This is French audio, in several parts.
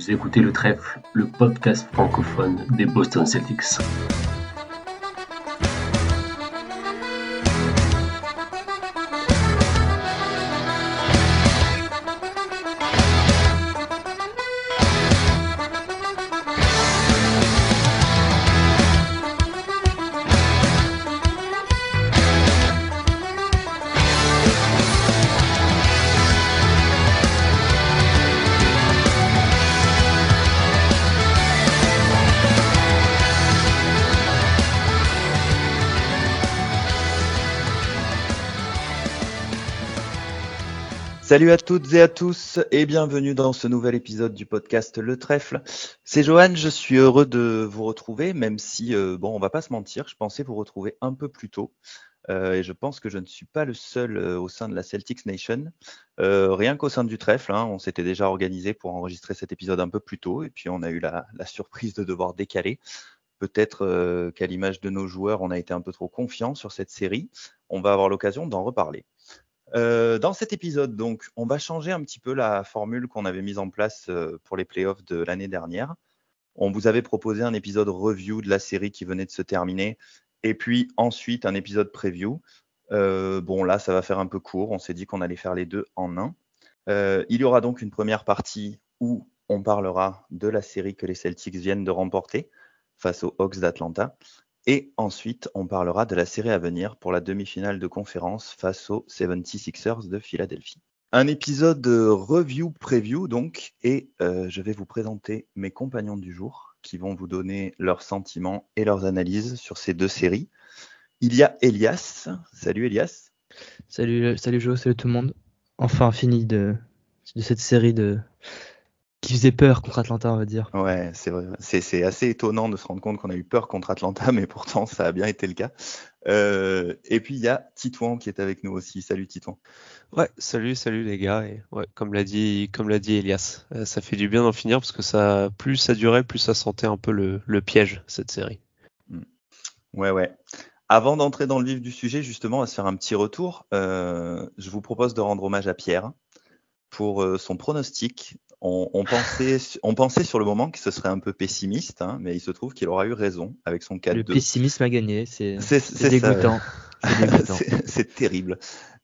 Vous écoutez le trèfle, le podcast francophone des Boston Celtics. Salut à toutes et à tous et bienvenue dans ce nouvel épisode du podcast Le Trèfle. C'est Johan, je suis heureux de vous retrouver, même si, euh, bon, on va pas se mentir, je pensais vous retrouver un peu plus tôt. Euh, et je pense que je ne suis pas le seul euh, au sein de la Celtics Nation. rien qu'au sein du trèfle, hein, on s'était déjà organisé pour enregistrer cet épisode un peu plus tôt, et puis on a eu la, la surprise de devoir décaler. Peut-être qu'à l'image de nos joueurs, on a été un peu trop confiant sur cette série. On va avoir l'occasion d'en reparler. Euh, dans cet épisode, donc, on va changer un petit peu la formule qu'on avait mise en place euh, pour les playoffs de l'année dernière. On vous avait proposé un épisode review de la série qui venait de se terminer, et puis ensuite un épisode preview. Euh, bon, là, ça va faire un peu court. On s'est dit qu'on allait faire les deux en un. il y aura donc une première partie où on parlera de la série que les Celtics viennent de remporter face aux Hawks d'Atlanta. Et ensuite, on parlera de la série à venir pour la demi-finale de conférence face aux 76ers de Philadelphie. Un épisode de review preview donc, et euh, je vais vous présenter mes compagnons du jour qui vont vous donner leurs sentiments et leurs analyses sur ces deux séries. Il y a Elias. Salut Elias. Salut, salut Joe, salut tout le monde. Enfin fini de cette série de, qui faisait peur contre Atlanta, on va dire. Ouais, c'est vrai. C'est assez étonnant de se rendre compte qu'on a eu peur contre Atlanta, mais pourtant ça a bien été le cas. Euh, et puis il y a Titouan qui est avec nous aussi. Salut Titouan. Ouais, salut, salut les gars. Et ouais, comme l'a dit, comme l'a dit Elias, euh, ça fait du bien d'en finir parce que ça, plus ça durait, plus ça sentait un peu le, le piège cette série. Hmm. Ouais, ouais. Avant d'entrer dans le vif du sujet, justement, on va se faire un petit retour. Euh, je vous propose de rendre hommage à Pierre pour son pronostic on, pensait, on pensait sur le moment que ce serait un peu pessimiste, hein, mais il se trouve qu'il aura eu raison avec son 4-2. Le pessimisme a gagné, c'est dégoûtant. C'est terrible.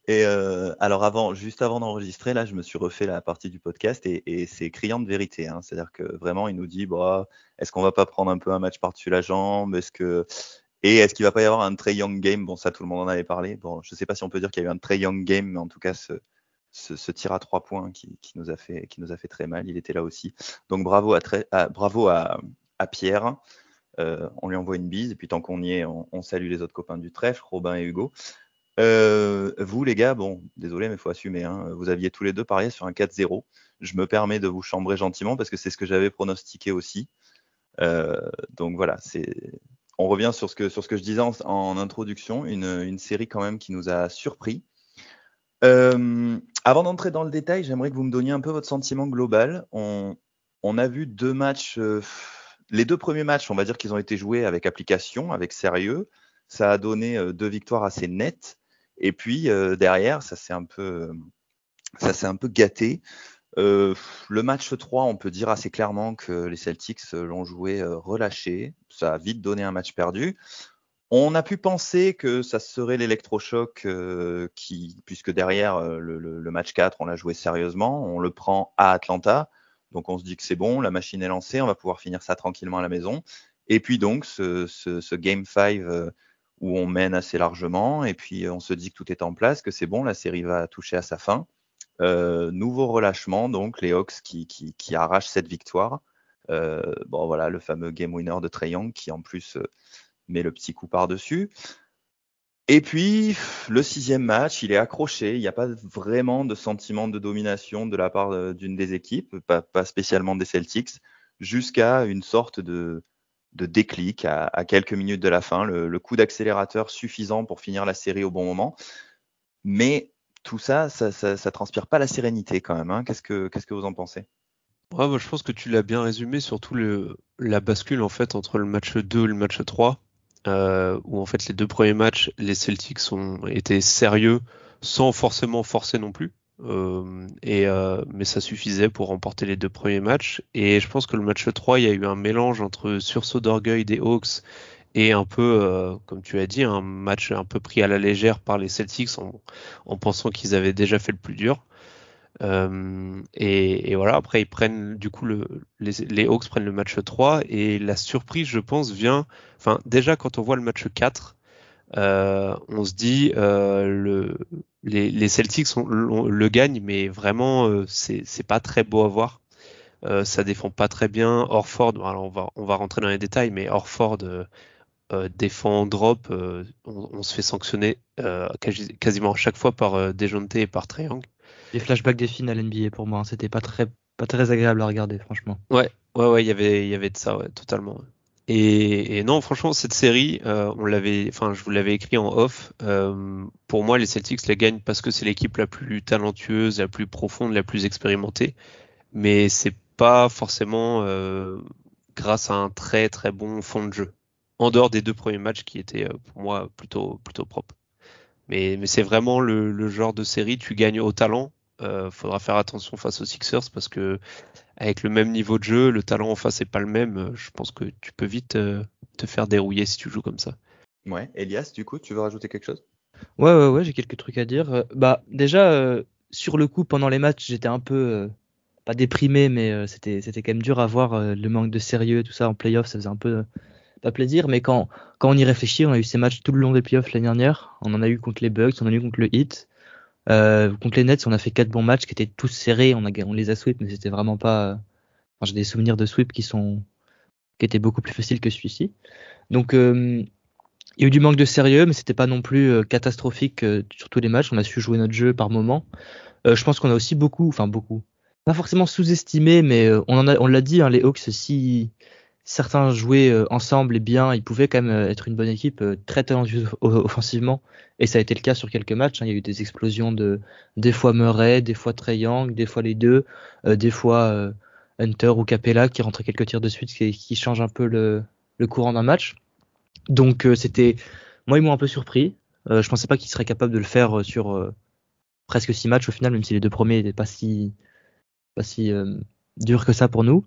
Et euh, alors avant, juste avant d'enregistrer, là, je me suis refait la partie du podcast et, c'est criant de vérité. Hein. C'est-à-dire que vraiment, il nous dit, bah, est-ce qu'on va pas prendre un peu un match par-dessus la jambe? Est-ce que et est-ce qu'il va pas y avoir un très young game? Bon, ça, tout le monde en avait parlé. Bon, je sais pas si on peut dire qu'il y a eu un très young game, mais en tout cas, ce, ce, tir à trois points qui, nous a fait, très mal. Il était là aussi. Donc bravo à, Pierre. Euh, on lui envoie une bise. Et puis tant qu'on y est, on, salue les autres copains du trèfle, Robin et Hugo. Euh, vous les gars, bon, désolé, mais il faut assumer. Hein, vous aviez tous les deux parié sur un 4-0. Je me permets de vous chambrer gentiment parce que c'est ce que j'avais pronostiqué aussi. Euh, donc voilà. On revient sur ce que, je disais en, introduction, une, série quand même qui nous a surpris, euh, avant d'entrer dans le détail, j'aimerais que vous me donniez un peu votre sentiment global. On, a vu deux matchs, euh, les deux premiers matchs, on va dire qu'ils ont été joués avec application, avec sérieux. Ça a donné euh, deux victoires assez nettes. Et puis derrière, ça s'est un peu, ça s'est un peu gâté. le match 3, on peut dire assez clairement que les Celtics l'ont joué relâché. Ça a vite donné un match perdu. On a pu penser que ça serait l'électrochoc euh, qui, puisque derrière euh, le, match 4, on l'a joué sérieusement, on le prend à Atlanta, donc on se dit que c'est bon, la machine est lancée, on va pouvoir finir ça tranquillement à la maison. Et puis donc ce, Game 5 euh, où on mène assez largement, et puis on se dit que tout est en place, que c'est bon, la série va toucher à sa fin. nouveau relâchement, donc les Hawks qui, qui, arrachent cette victoire. bon voilà, le fameux game winner de Trey qui en plus met le petit coup par-dessus. Et puis, le sixième match, il est accroché. Il n'y a pas vraiment de sentiment de domination de la part d'une des équipes, pas, spécialement des Celtics, jusqu'à une sorte de, déclic à, quelques minutes de la fin, le, coup d'accélérateur suffisant pour finir la série au bon moment. Mais tout ça, ça, transpire pas la sérénité quand même. Hein. Qu'est-ce que vous en pensez? Je pense que tu l'as bien résumé, surtout le, la bascule en fait entre le match 2 et le match 3 euh, où en fait les deux premiers matchs, les Celtics ont été sérieux sans forcément forcer non plus. et, mais ça suffisait pour remporter les deux premiers matchs. Et je pense que le match 3, il y a eu un mélange entre sursaut d'orgueil des Hawks et un peu, comme tu as dit, un match un peu pris à la légère par les Celtics en pensant qu'ils avaient déjà fait le plus dur. Euh, et, voilà, après ils prennent du coup le, les, Hawks prennent le match 3 et la surprise, je pense, vient. Enfin, déjà quand on voit le match 4, euh, on se dit euh, le, les, Celtics le gagnent, mais vraiment c'est pas très beau à voir. Ça défend pas très bien. Orford, on va rentrer dans les détails, mais Orford défend drop, on, se fait sanctionner quasiment à chaque fois par Dejounte et par Triangle les flashbacks des finales NBA pour moi. Hein. C'était pas très, pas très agréable à regarder, franchement. Ouais, ouais, ouais, il y avait, il y avait de ça, ouais, totalement. Et, non, franchement, cette série, euh, on l'avait, enfin, je vous l'avais écrit en off. Euh, pour moi, les Celtics les gagnent parce que c'est l'équipe la plus talentueuse, la plus profonde, la plus expérimentée. Mais c'est pas forcément euh, grâce à un très très bon fond de jeu. En dehors des deux premiers matchs qui étaient pour moi plutôt plutôt propres. Mais, mais c'est vraiment le, le, genre de série, tu gagnes au talent euh, faudra faire attention face aux Sixers parce que avec le même niveau de jeu, le talent en face est pas le même. Euh, je pense que tu peux vite euh, te faire dérouiller si tu joues comme ça. Ouais, Elias, du coup, tu veux rajouter quelque chose? Ouais, ouais, ouais, j'ai quelques trucs à dire. Bah, déjà, sur le coup, pendant les matchs, j'étais un peu pas déprimé, mais c'était c'était quand même dur à voir le manque de sérieux, tout ça en playoff, ça faisait un peu pas plaisir. Mais quand quand on y réfléchit, on a eu ces matchs tout le long des playoffs l'année dernière. On en a eu contre les Bucks, on en a eu contre le Heat. Euh, contre les Nets, on a fait quatre bons matchs qui étaient tous serrés. On, a, on les a sweep, mais c'était vraiment pas. J'ai des souvenirs de sweep qui sont qui étaient beaucoup plus faciles que celui-ci. Donc euh, il y a eu du manque de sérieux, mais c'était pas non plus euh, catastrophique sur tous les matchs. On a su jouer notre jeu par moment. je pense qu'on a aussi beaucoup, enfin beaucoup, pas forcément sous-estimé, mais on on l'a dit, hein, les Hawks, si certains jouaient euh, ensemble et bien, ils pouvaient quand même euh, être une bonne équipe euh, très talentueuse offensivement. Et ça a été le cas sur quelques matchs. Hein. Il y a eu des explosions de des fois Murray, des fois Trey des fois les deux, des fois Hunter ou Capella qui rentraient quelques tirs de suite, qui, qui change un peu le, le courant d'un match. Donc c'était, moi ils m'ont un peu surpris. je pensais pas qu'ils seraient capables de le faire sur presque six matchs au final, même si les deux premiers n'étaient pas si pas si durs que ça pour nous.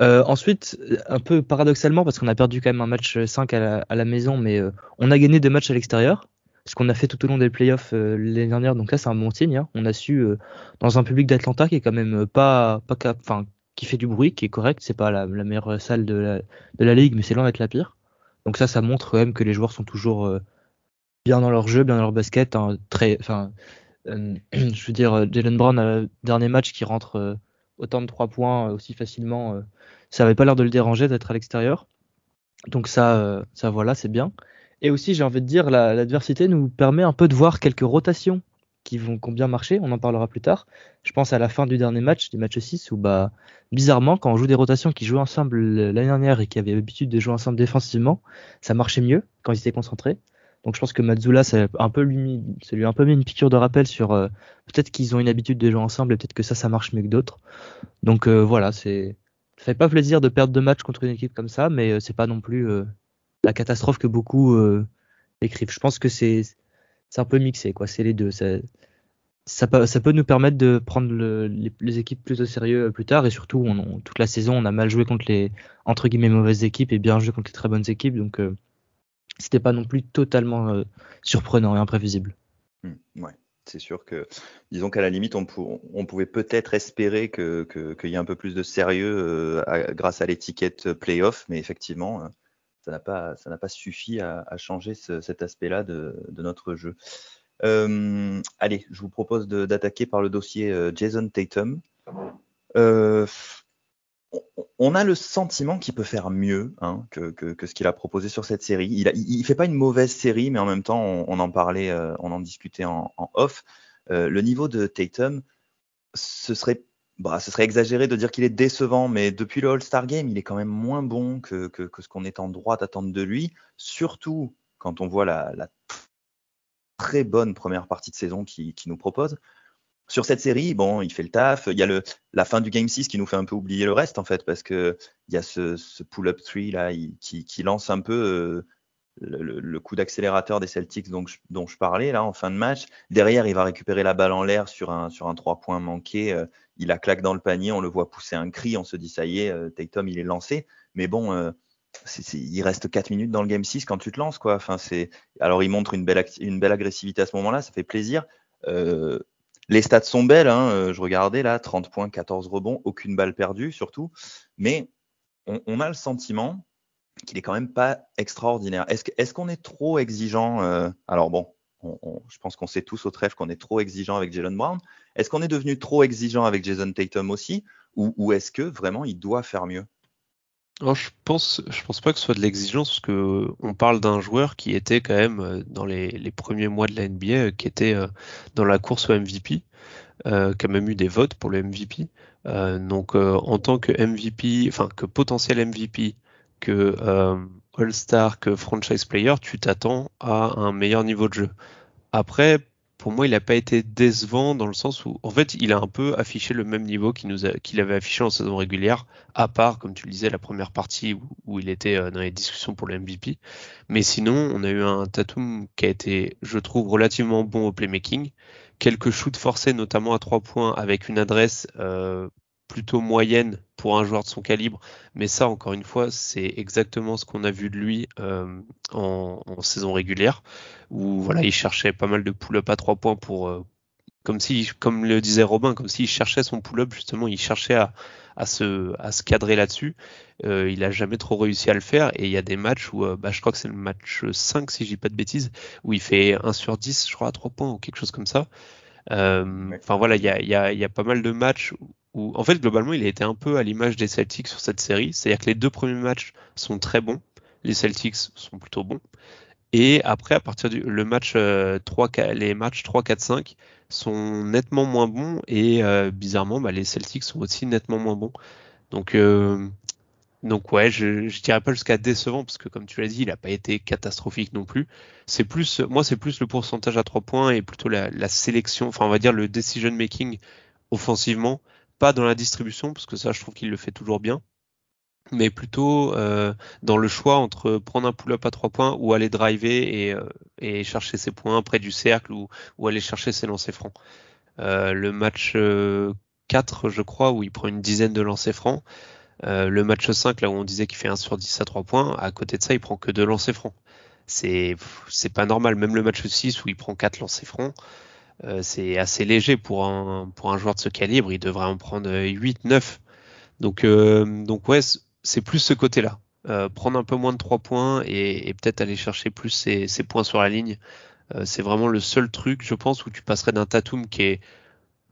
Euh, ensuite, un peu paradoxalement, parce qu'on a perdu quand même un match 5 à la, maison, mais euh, on a gagné deux matchs à l'extérieur, ce qu'on a fait tout au long des playoffs euh, l'année dernière. Donc là, c'est un bon signe. Hein. On a su, dans un public d'Atlanta qui est quand même pas, pas enfin, qui fait du bruit, qui est correct. C'est pas la, meilleure salle de la, de la ligue, mais c'est loin d'être la pire. Donc ça, ça montre quand même que les joueurs sont toujours bien dans leur jeu, bien dans leur basket. Hein, très, enfin, je veux dire, Jalen Brown, dernier match qui rentre autant de trois points aussi facilement ça avait pas l'air de le déranger d'être à l'extérieur. Donc ça, euh, ça voilà, c'est bien. Et aussi, j'ai envie de dire, l'adversité nous permet un peu de voir quelques rotations qui vont qui ont bien marché. On en parlera plus tard. Je pense à la fin du dernier match, du match 6, où bah bizarrement, quand on joue des rotations qui jouaient ensemble l'année dernière et qui avaient l'habitude de jouer ensemble défensivement, ça marchait mieux quand ils étaient concentrés. Donc je pense que Mazzula, ça, un peu lui, lui a un peu mis une piqûre de rappel sur euh, peut-être qu'ils ont une habitude de jouer ensemble et peut-être que ça, ça marche mieux que d'autres. Donc euh, voilà, c'est ça fait pas plaisir de perdre deux matchs contre une équipe comme ça, mais euh, c'est pas non plus la catastrophe que beaucoup écrivent. Je pense que c'est un peu mixé, quoi. C'est les deux. Ça, ça, peut, ça peut nous permettre de prendre le, les, équipes plus au sérieux plus tard, et surtout, toute la saison, on a mal joué contre les entre guillemets mauvaises équipes et bien joué contre les très bonnes équipes, donc c'était pas non plus totalement surprenant et imprévisible. Mmh, ouais c'est sûr que, disons qu'à la limite, on, pouvait peut-être espérer qu'il y ait un peu plus de sérieux euh, grâce à l'étiquette playoff, mais effectivement, euh, ça n'a pas, pas suffi à, changer cet aspect-là de, notre jeu. Euh, allez, je vous propose d'attaquer par le dossier Jason Tatum. On a le sentiment qu'il peut faire mieux hein, que, ce qu'il a proposé sur cette série. Il, ne fait pas une mauvaise série, mais en même temps, on, en parlait, euh, on en discutait en, off. Euh, le niveau de Tatum, bah, ce serait exagéré de dire qu'il est décevant, mais depuis le All-Star Game, il est quand même moins bon que, ce qu'on est en droit d'attendre de lui, surtout quand on voit la, très bonne première partie de saison qu'il nous propose sur cette série, bon, il fait le taf. Il y a le, la fin du Game 6 qui nous fait un peu oublier le reste, en fait, parce que il y a ce, ce pull-up 3 là qui, qui, lance un peu euh, le, coup d'accélérateur des Celtics dont je, dont je, parlais là en fin de match. Derrière, il va récupérer la balle en l'air sur un, sur un 3 points manqué. Euh, il a claque dans le panier, on le voit pousser un cri, on se dit ça y est, euh, Tatum il est lancé. Mais bon, euh, il reste 4 minutes dans le game 6 quand tu te lances. Quoi. Enfin, Alors il montre une belle, une belle agressivité à ce moment-là, ça fait plaisir. Les stats sont belles, hein, je regardais là, 30 points, 14 rebonds, aucune balle perdue surtout. Mais on, a le sentiment qu'il est quand même pas extraordinaire. Est-ce qu'on est, trop exigeant euh, Alors bon, je pense qu'on sait tous au trèfle qu'on est trop exigeant avec Jalen Brown. Est-ce qu'on est devenu trop exigeant avec Jason Tatum aussi Ou, est-ce que vraiment il doit faire mieux? Je pense, je pense pas que ce soit de l'exigence parce que on parle d'un joueur qui était quand même euh, dans les, premiers mois de la NBA, euh, qui était dans la course au MVP, qui a même eu des votes pour le MVP. donc en tant que MVP, enfin que potentiel MVP, que euh, All-Star, que Franchise Player, tu t'attends à un meilleur niveau de jeu. Après, pour moi, il n'a pas été décevant dans le sens où, en fait, il a un peu affiché le même niveau qu'il avait affiché en saison régulière, à part, comme tu le disais, la première partie où, il était euh, dans les discussions pour le MVP. Mais sinon, on a eu un Tatum qui a été, je trouve, relativement bon au playmaking. Quelques shoots forcés, notamment à trois points, avec une adresse euh, plutôt moyenne pour un joueur de son calibre. Mais ça, encore une fois, c'est exactement ce qu'on a vu de lui euh, en, saison régulière, où voilà, il cherchait pas mal de pull-up à trois points pour, euh, comme si, comme le disait Robin, comme s'il cherchait son pull-up justement, il cherchait à, à se, à se cadrer là-dessus. Euh, il a jamais trop réussi à le faire et il y a des matchs où, bah, je crois que c'est le match 5 si je dis pas de bêtises, où il fait 1 sur 10, je crois, à 3 points ou quelque chose comme ça. Enfin voilà, il y a, y, a, y a, pas mal de matchs en fait, globalement, il a été un peu à l'image des Celtics sur cette série. C'est-à-dire que les deux premiers matchs sont très bons. Les Celtics sont plutôt bons. Et après, à partir du le match 3, euh, les matchs 3, 4, 5 sont nettement moins bons. Et euh, bizarrement, bah, les Celtics sont aussi nettement moins bons. Donc, euh, donc ouais, je, dirais pas jusqu'à décevant parce que comme tu l'as dit, il a pas été catastrophique non plus. C'est plus, moi, c'est plus le pourcentage à 3 points et plutôt la, la sélection, enfin on va dire le decision making offensivement pas dans la distribution, parce que ça, je trouve qu'il le fait toujours bien, mais plutôt euh, dans le choix entre prendre un pull-up à trois points ou aller driver et, euh, chercher ses points près du cercle ou, aller chercher ses lancers francs. Euh, le match 4, je crois, où il prend une dizaine de lancers francs. le match 5, là où on disait qu'il fait 1 sur 10 à 3 points, à côté de ça, il prend que 2 lancers francs. C'est, c'est pas normal. Même le match 6 où il prend 4 lancers francs, euh, c'est assez léger pour un, pour un joueur de ce calibre. Il devrait en prendre 8, 9. Donc, euh, donc ouais, c'est plus ce côté-là. Euh, prendre un peu moins de 3 points et, peut-être aller chercher plus ses, points sur la ligne. c'est vraiment le seul truc, je pense, où tu passerais d'un Tatum qui est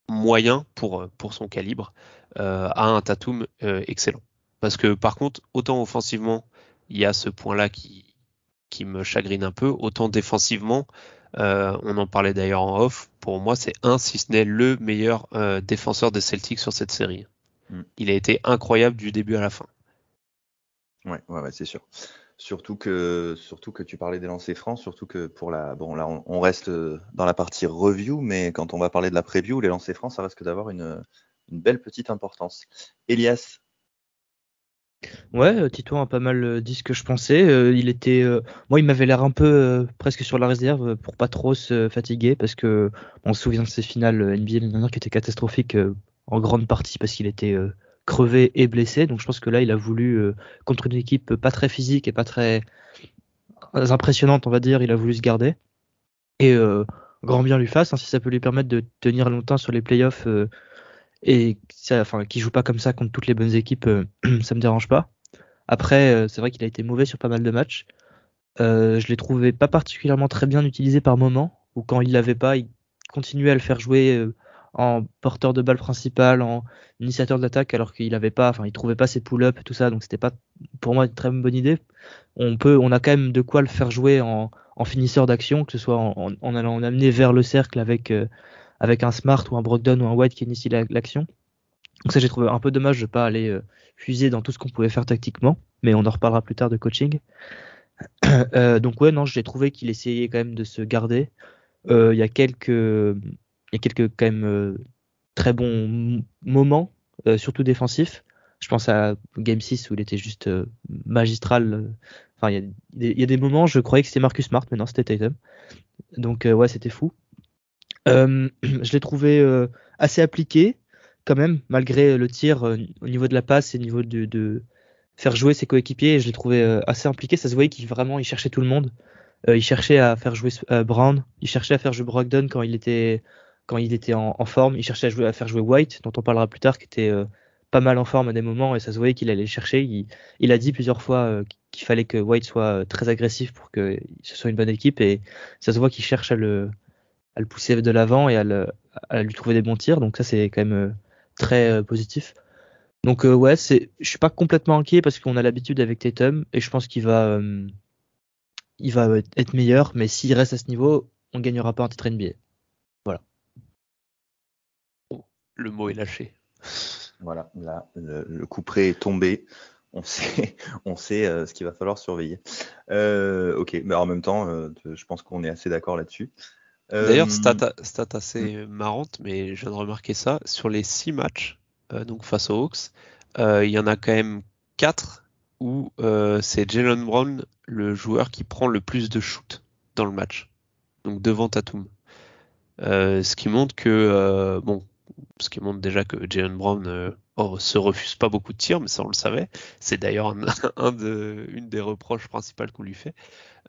moyen pour, pour son calibre à un Tatum excellent. Parce que par contre, autant offensivement, il y a ce point-là qui, qui me chagrine un peu, autant défensivement, euh, on en parlait d'ailleurs en off. Pour moi, c'est un, si ce n'est le meilleur euh, défenseur des Celtics sur cette série. Mm. Il a été incroyable du début à la fin. Ouais, ouais, c'est sûr. Surtout que, surtout que tu parlais des lancers francs, surtout que pour la, bon là on, reste dans la partie review, mais quand on va parler de la preview, les lancers francs, ça risque d'avoir une, une belle petite importance. Elias, Ouais, euh, Tito a pas mal euh, dit ce que je pensais. Euh, il était, moi, il m'avait l'air un peu presque sur la réserve pour pas trop se fatiguer parce que on se souvient de ses finales NBA l'année dernière qui étaient catastrophiques en grande partie parce qu'il était crevé et blessé. Donc je pense que là, il a voulu contre une équipe pas très physique et pas très impressionnante, on va dire, il a voulu se garder. Et grand bien lui fasse, hein, si ça peut lui permettre de tenir longtemps sur les playoffs et ça, enfin, qui joue pas comme ça contre toutes les bonnes équipes, euh, ça me dérange pas. Après, euh, c'est vrai qu'il a été mauvais sur pas mal de matchs. Euh, je l'ai trouvé pas particulièrement très bien utilisé par moment, ou quand il l'avait pas, il continuait à le faire jouer en porteur de balle principal, en initiateur d'attaque, alors qu'il avait pas, enfin, il trouvait pas ses pull-ups, tout ça, donc c'était pas pour moi une très bonne idée. On peut, on a quand même de quoi le faire jouer en, finisseur d'action, que ce soit en, en, allant amener vers le cercle avec avec un Smart ou un Brogdon ou un White qui initie l'action. Donc ça j'ai trouvé un peu dommage de ne pas aller euh, fuser dans tout ce qu'on pouvait faire tactiquement, mais on en reparlera plus tard de coaching. Euh, donc ouais non j'ai trouvé qu'il essayait quand même de se garder. Euh, il y a quelques il y a quelques quand même très bons moments, surtout défensifs. Je pense à Game 6 où il était juste magistral. Enfin, il y, a des moments, je croyais que c'était Marcus Smart, mais non, c'était Tatum. Donc, ouais, c'était fou. je l'ai trouvé assez appliqué, quand même, malgré le tir au niveau de la passe et au niveau de, faire jouer ses coéquipiers. Je l'ai trouvé assez impliqué. Ça se voyait qu'il vraiment il cherchait tout le monde. il cherchait à faire jouer Brown, il cherchait à faire jouer Brogdon quand il était quand il était en, forme. Il cherchait à, faire jouer White, dont on parlera plus tard, qui était euh, pas mal en forme à des moments et ça se voyait qu'il allait chercher. Il, a dit plusieurs fois euh, qu'il fallait que White soit euh, très agressif pour que ce soit une bonne équipe et ça se voit qu'il cherche à le, à le pousser de l'avant et à, le, à, lui trouver des bons tirs. Donc ça c'est quand même très positif. Donc ouais, c'est, je suis pas complètement inquiet parce qu'on a l'habitude avec Tatum et je pense qu'il va, il va être meilleur. Mais s'il reste à ce niveau, on gagnera pas un titre NBA. Voilà le mot est lâché. Voilà, là, le, coup près est tombé. On sait, on sait euh, ce qu'il va falloir surveiller. Euh, ok, mais en même temps, euh, je pense qu'on est assez d'accord là-dessus. D'ailleurs, stat, stat, assez hmm. marrante, mais je viens de remarquer ça. Sur les six matchs, donc face aux Hawks, il y en a quand même quatre où c'est Jalen Brown, le joueur qui prend le plus de shoots dans le match. Donc devant Tatum. ce qui montre que, bon, ce qui montre déjà que Jalen Brown euh, oh, se refuse pas beaucoup de tirs, mais ça on le savait. C'est d'ailleurs un, de, une des reproches principales qu'on lui fait.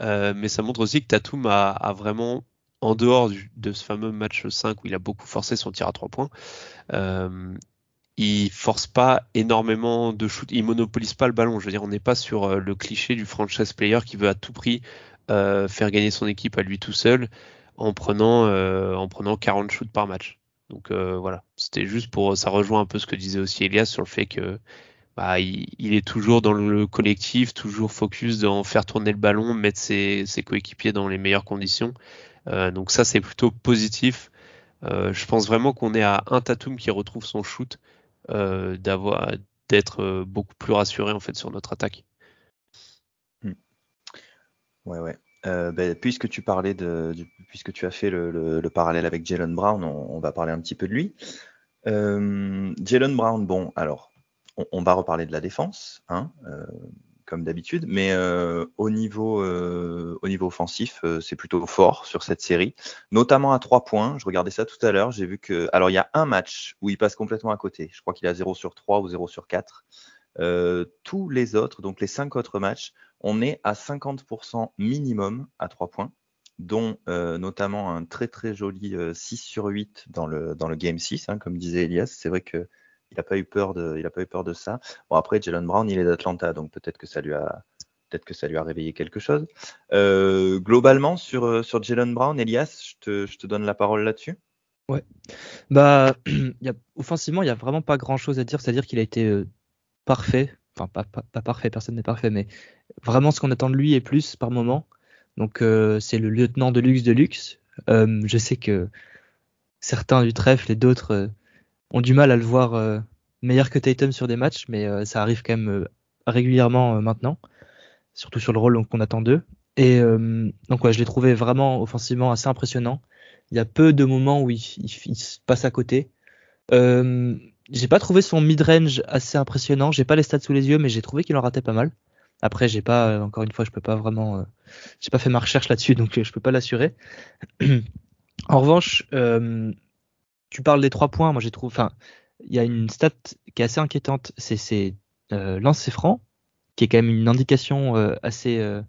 Euh, mais ça montre aussi que Tatum a, vraiment, en dehors de ce fameux match 5 où il a beaucoup forcé son tir à 3 points, euh, il force pas énormément de shoot, il monopolise pas le ballon. Je veux dire, on n'est pas sur euh, le cliché du franchise player qui veut à tout prix faire gagner son équipe à lui tout seul en prenant, en prenant 40 shoots par match. Donc euh, voilà, c'était juste pour ça rejoint un peu ce que disait aussi Elias sur le fait que bah, il, est toujours dans le collectif, toujours focus dans faire tourner le ballon, mettre ses, coéquipiers dans les meilleures conditions. Euh, donc ça c'est plutôt positif. Euh, je pense vraiment qu'on est à un Tatum qui retrouve son shoot, d'avoir d'être beaucoup plus rassuré en fait sur notre attaque. Hmm. Ouais ouais. Euh, ben, puisque tu parlais de, puisque tu as fait le, parallèle avec Jalen Brown, on, va parler un petit peu de lui. Euh, Jalen Brown, bon, alors, on, va reparler de la défense, hein, euh, comme d'habitude, mais au niveau, au niveau offensif, c'est plutôt fort sur cette série, notamment à trois points. Je regardais ça tout à l'heure, j'ai vu que, alors il y a un match où il passe complètement à côté. Je crois qu'il a 0 sur 3 ou 0 sur 4. tous les autres, donc les cinq autres matchs, on est à 50% minimum à 3 points, dont euh, notamment un très très joli 6 euh, sur 8 dans le, Game 6, hein, comme disait Elias. C'est vrai qu'il n'a pas eu peur de, il pas eu peur de ça. Bon après Jalen Brown il est d'Atlanta, donc peut-être que ça lui a peut-être que ça lui a réveillé quelque chose. Euh, globalement sur sur Jalen Brown, Elias, je te, je te donne la parole là-dessus. Ouais. Bah, offensivement, il n'y a vraiment pas grand chose à dire. C'est-à-dire qu'il a été parfait enfin pas, parfait, personne n'est parfait, mais vraiment ce qu'on attend de lui et plus par moment. Donc euh, c'est le lieutenant de luxe de luxe. Euh, je sais que certains du trèfle et d'autres euh, ont du mal à le voir meilleur que Tatum sur des matchs, mais ça arrive quand même régulièrement maintenant, surtout sur le rôle qu'on attend d'eux. Et donc ouais, je l'ai trouvé vraiment offensivement assez impressionnant. Il y a peu de moments où il, il se passe à côté. Euh, j'ai pas trouvé son mid-range assez impressionnant. J'ai pas les stats sous les yeux, mais j'ai trouvé qu'il en ratait pas mal. Après, j'ai pas, euh, encore une fois, je peux pas vraiment, euh, j'ai pas fait ma recherche là-dessus, donc euh, je peux pas l'assurer. en revanche, tu parles des trois points. Moi, j'ai trouvé, enfin, il y a une stat qui est assez inquiétante. C'est c'est lancer franc, qui est quand même une indication assez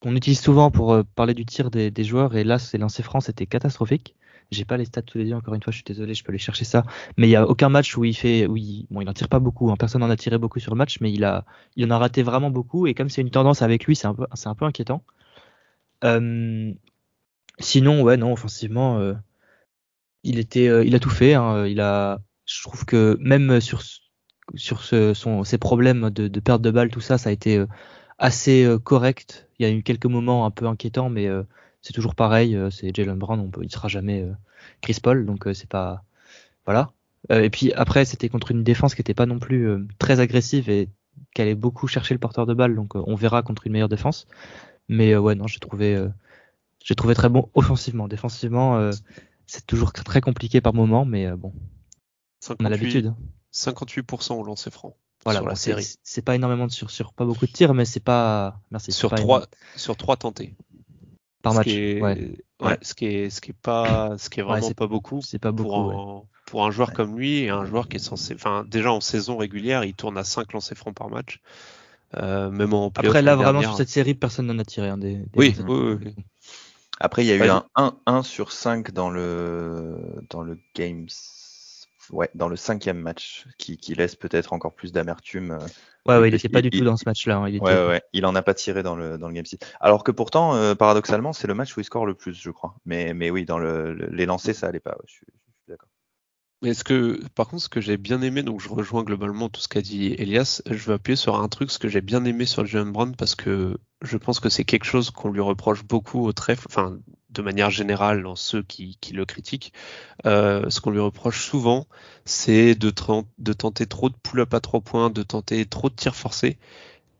qu'on utilise souvent pour parler du tir des, des joueurs. Et là, c'est lancer franc, c'était catastrophique. J'ai pas les stats tous les yeux, encore une fois, je suis désolé, je peux aller chercher ça. Mais il y a aucun match où il fait, où il, bon, il en tire pas beaucoup. Hein. Personne n'en a tiré beaucoup sur le match, mais il a, il en a raté vraiment beaucoup. Et comme c'est une tendance avec lui, c'est un peu, un peu inquiétant. Euh, sinon, ouais, non, offensivement, euh, il était, euh, il a tout fait. Hein. Il a, je trouve que même sur, sur ce, ses problèmes de, perte de balle, tout ça, ça a été assez correct. Il y a eu quelques moments un peu inquiétants, mais c'est toujours pareil, euh, c'est Jalen Brown, on peut, il sera jamais euh, Chris Paul, donc euh, c'est pas voilà. et puis après, c'était contre une défense qui n'était pas non plus très agressive et qui allait beaucoup chercher le porteur de balle, donc on verra contre une meilleure défense. Mais ouais, non, j'ai trouvé, j'ai trouvé très bon offensivement, défensivement, c'est toujours très compliqué par moment, mais bon, on a l'habitude. 58% au lancer franc. Voilà, sur la bon, c'est- série. C'est pas énormément de sur, sur pas beaucoup de tirs, mais c'est pas. Merci. Sur trois, énorme. sur trois tentés. par Ce match. est- Ouais, ouais, ce qui est, ce qui est pas, ce qui est Ouais, vraiment pas beaucoup. c'est pas beaucoup. pour un, pour un joueur comme lui et un joueur qui est censé, enfin déjà en saison régulière, il tourne à 5 lancers francs par match. Euh, même en Après, là, vraiment, dernière. sur cette série, personne n'en a tiré. hein, des, des Oui, lancers. oui, oui, oui. Après, il y a eu un 1, 1 sur 5 dans le, dans le Games. Ouais, dans le cinquième match, qui, qui laisse peut-être encore plus d'amertume. euh, Ouais, ouais, il parce était pas du tout dans ce match-là. hein, il Ouais, ouais, ouais. Il en a pas tiré dans le, dans le Game 6. Alors que pourtant, euh, paradoxalement, c'est le match où il score le plus, je crois. Mais, mais oui, dans le, le- les lancers, ça allait pas. ouais, je suis, je suis d'accord. Mais ce que, par contre, ce que j'ai bien aimé, donc je rejoins globalement tout ce qu'a dit Elias, je veux appuyer sur un truc, ce que j'ai bien aimé sur Jalen Brown, parce que je pense que c'est quelque chose qu'on lui reproche beaucoup au trèfle, enfin, de manière générale, dans ceux qui, qui le critiquent. Euh, ce qu'on lui reproche souvent, c'est de tenter trop de pull-up à trois points, de tenter trop de tirs forcés,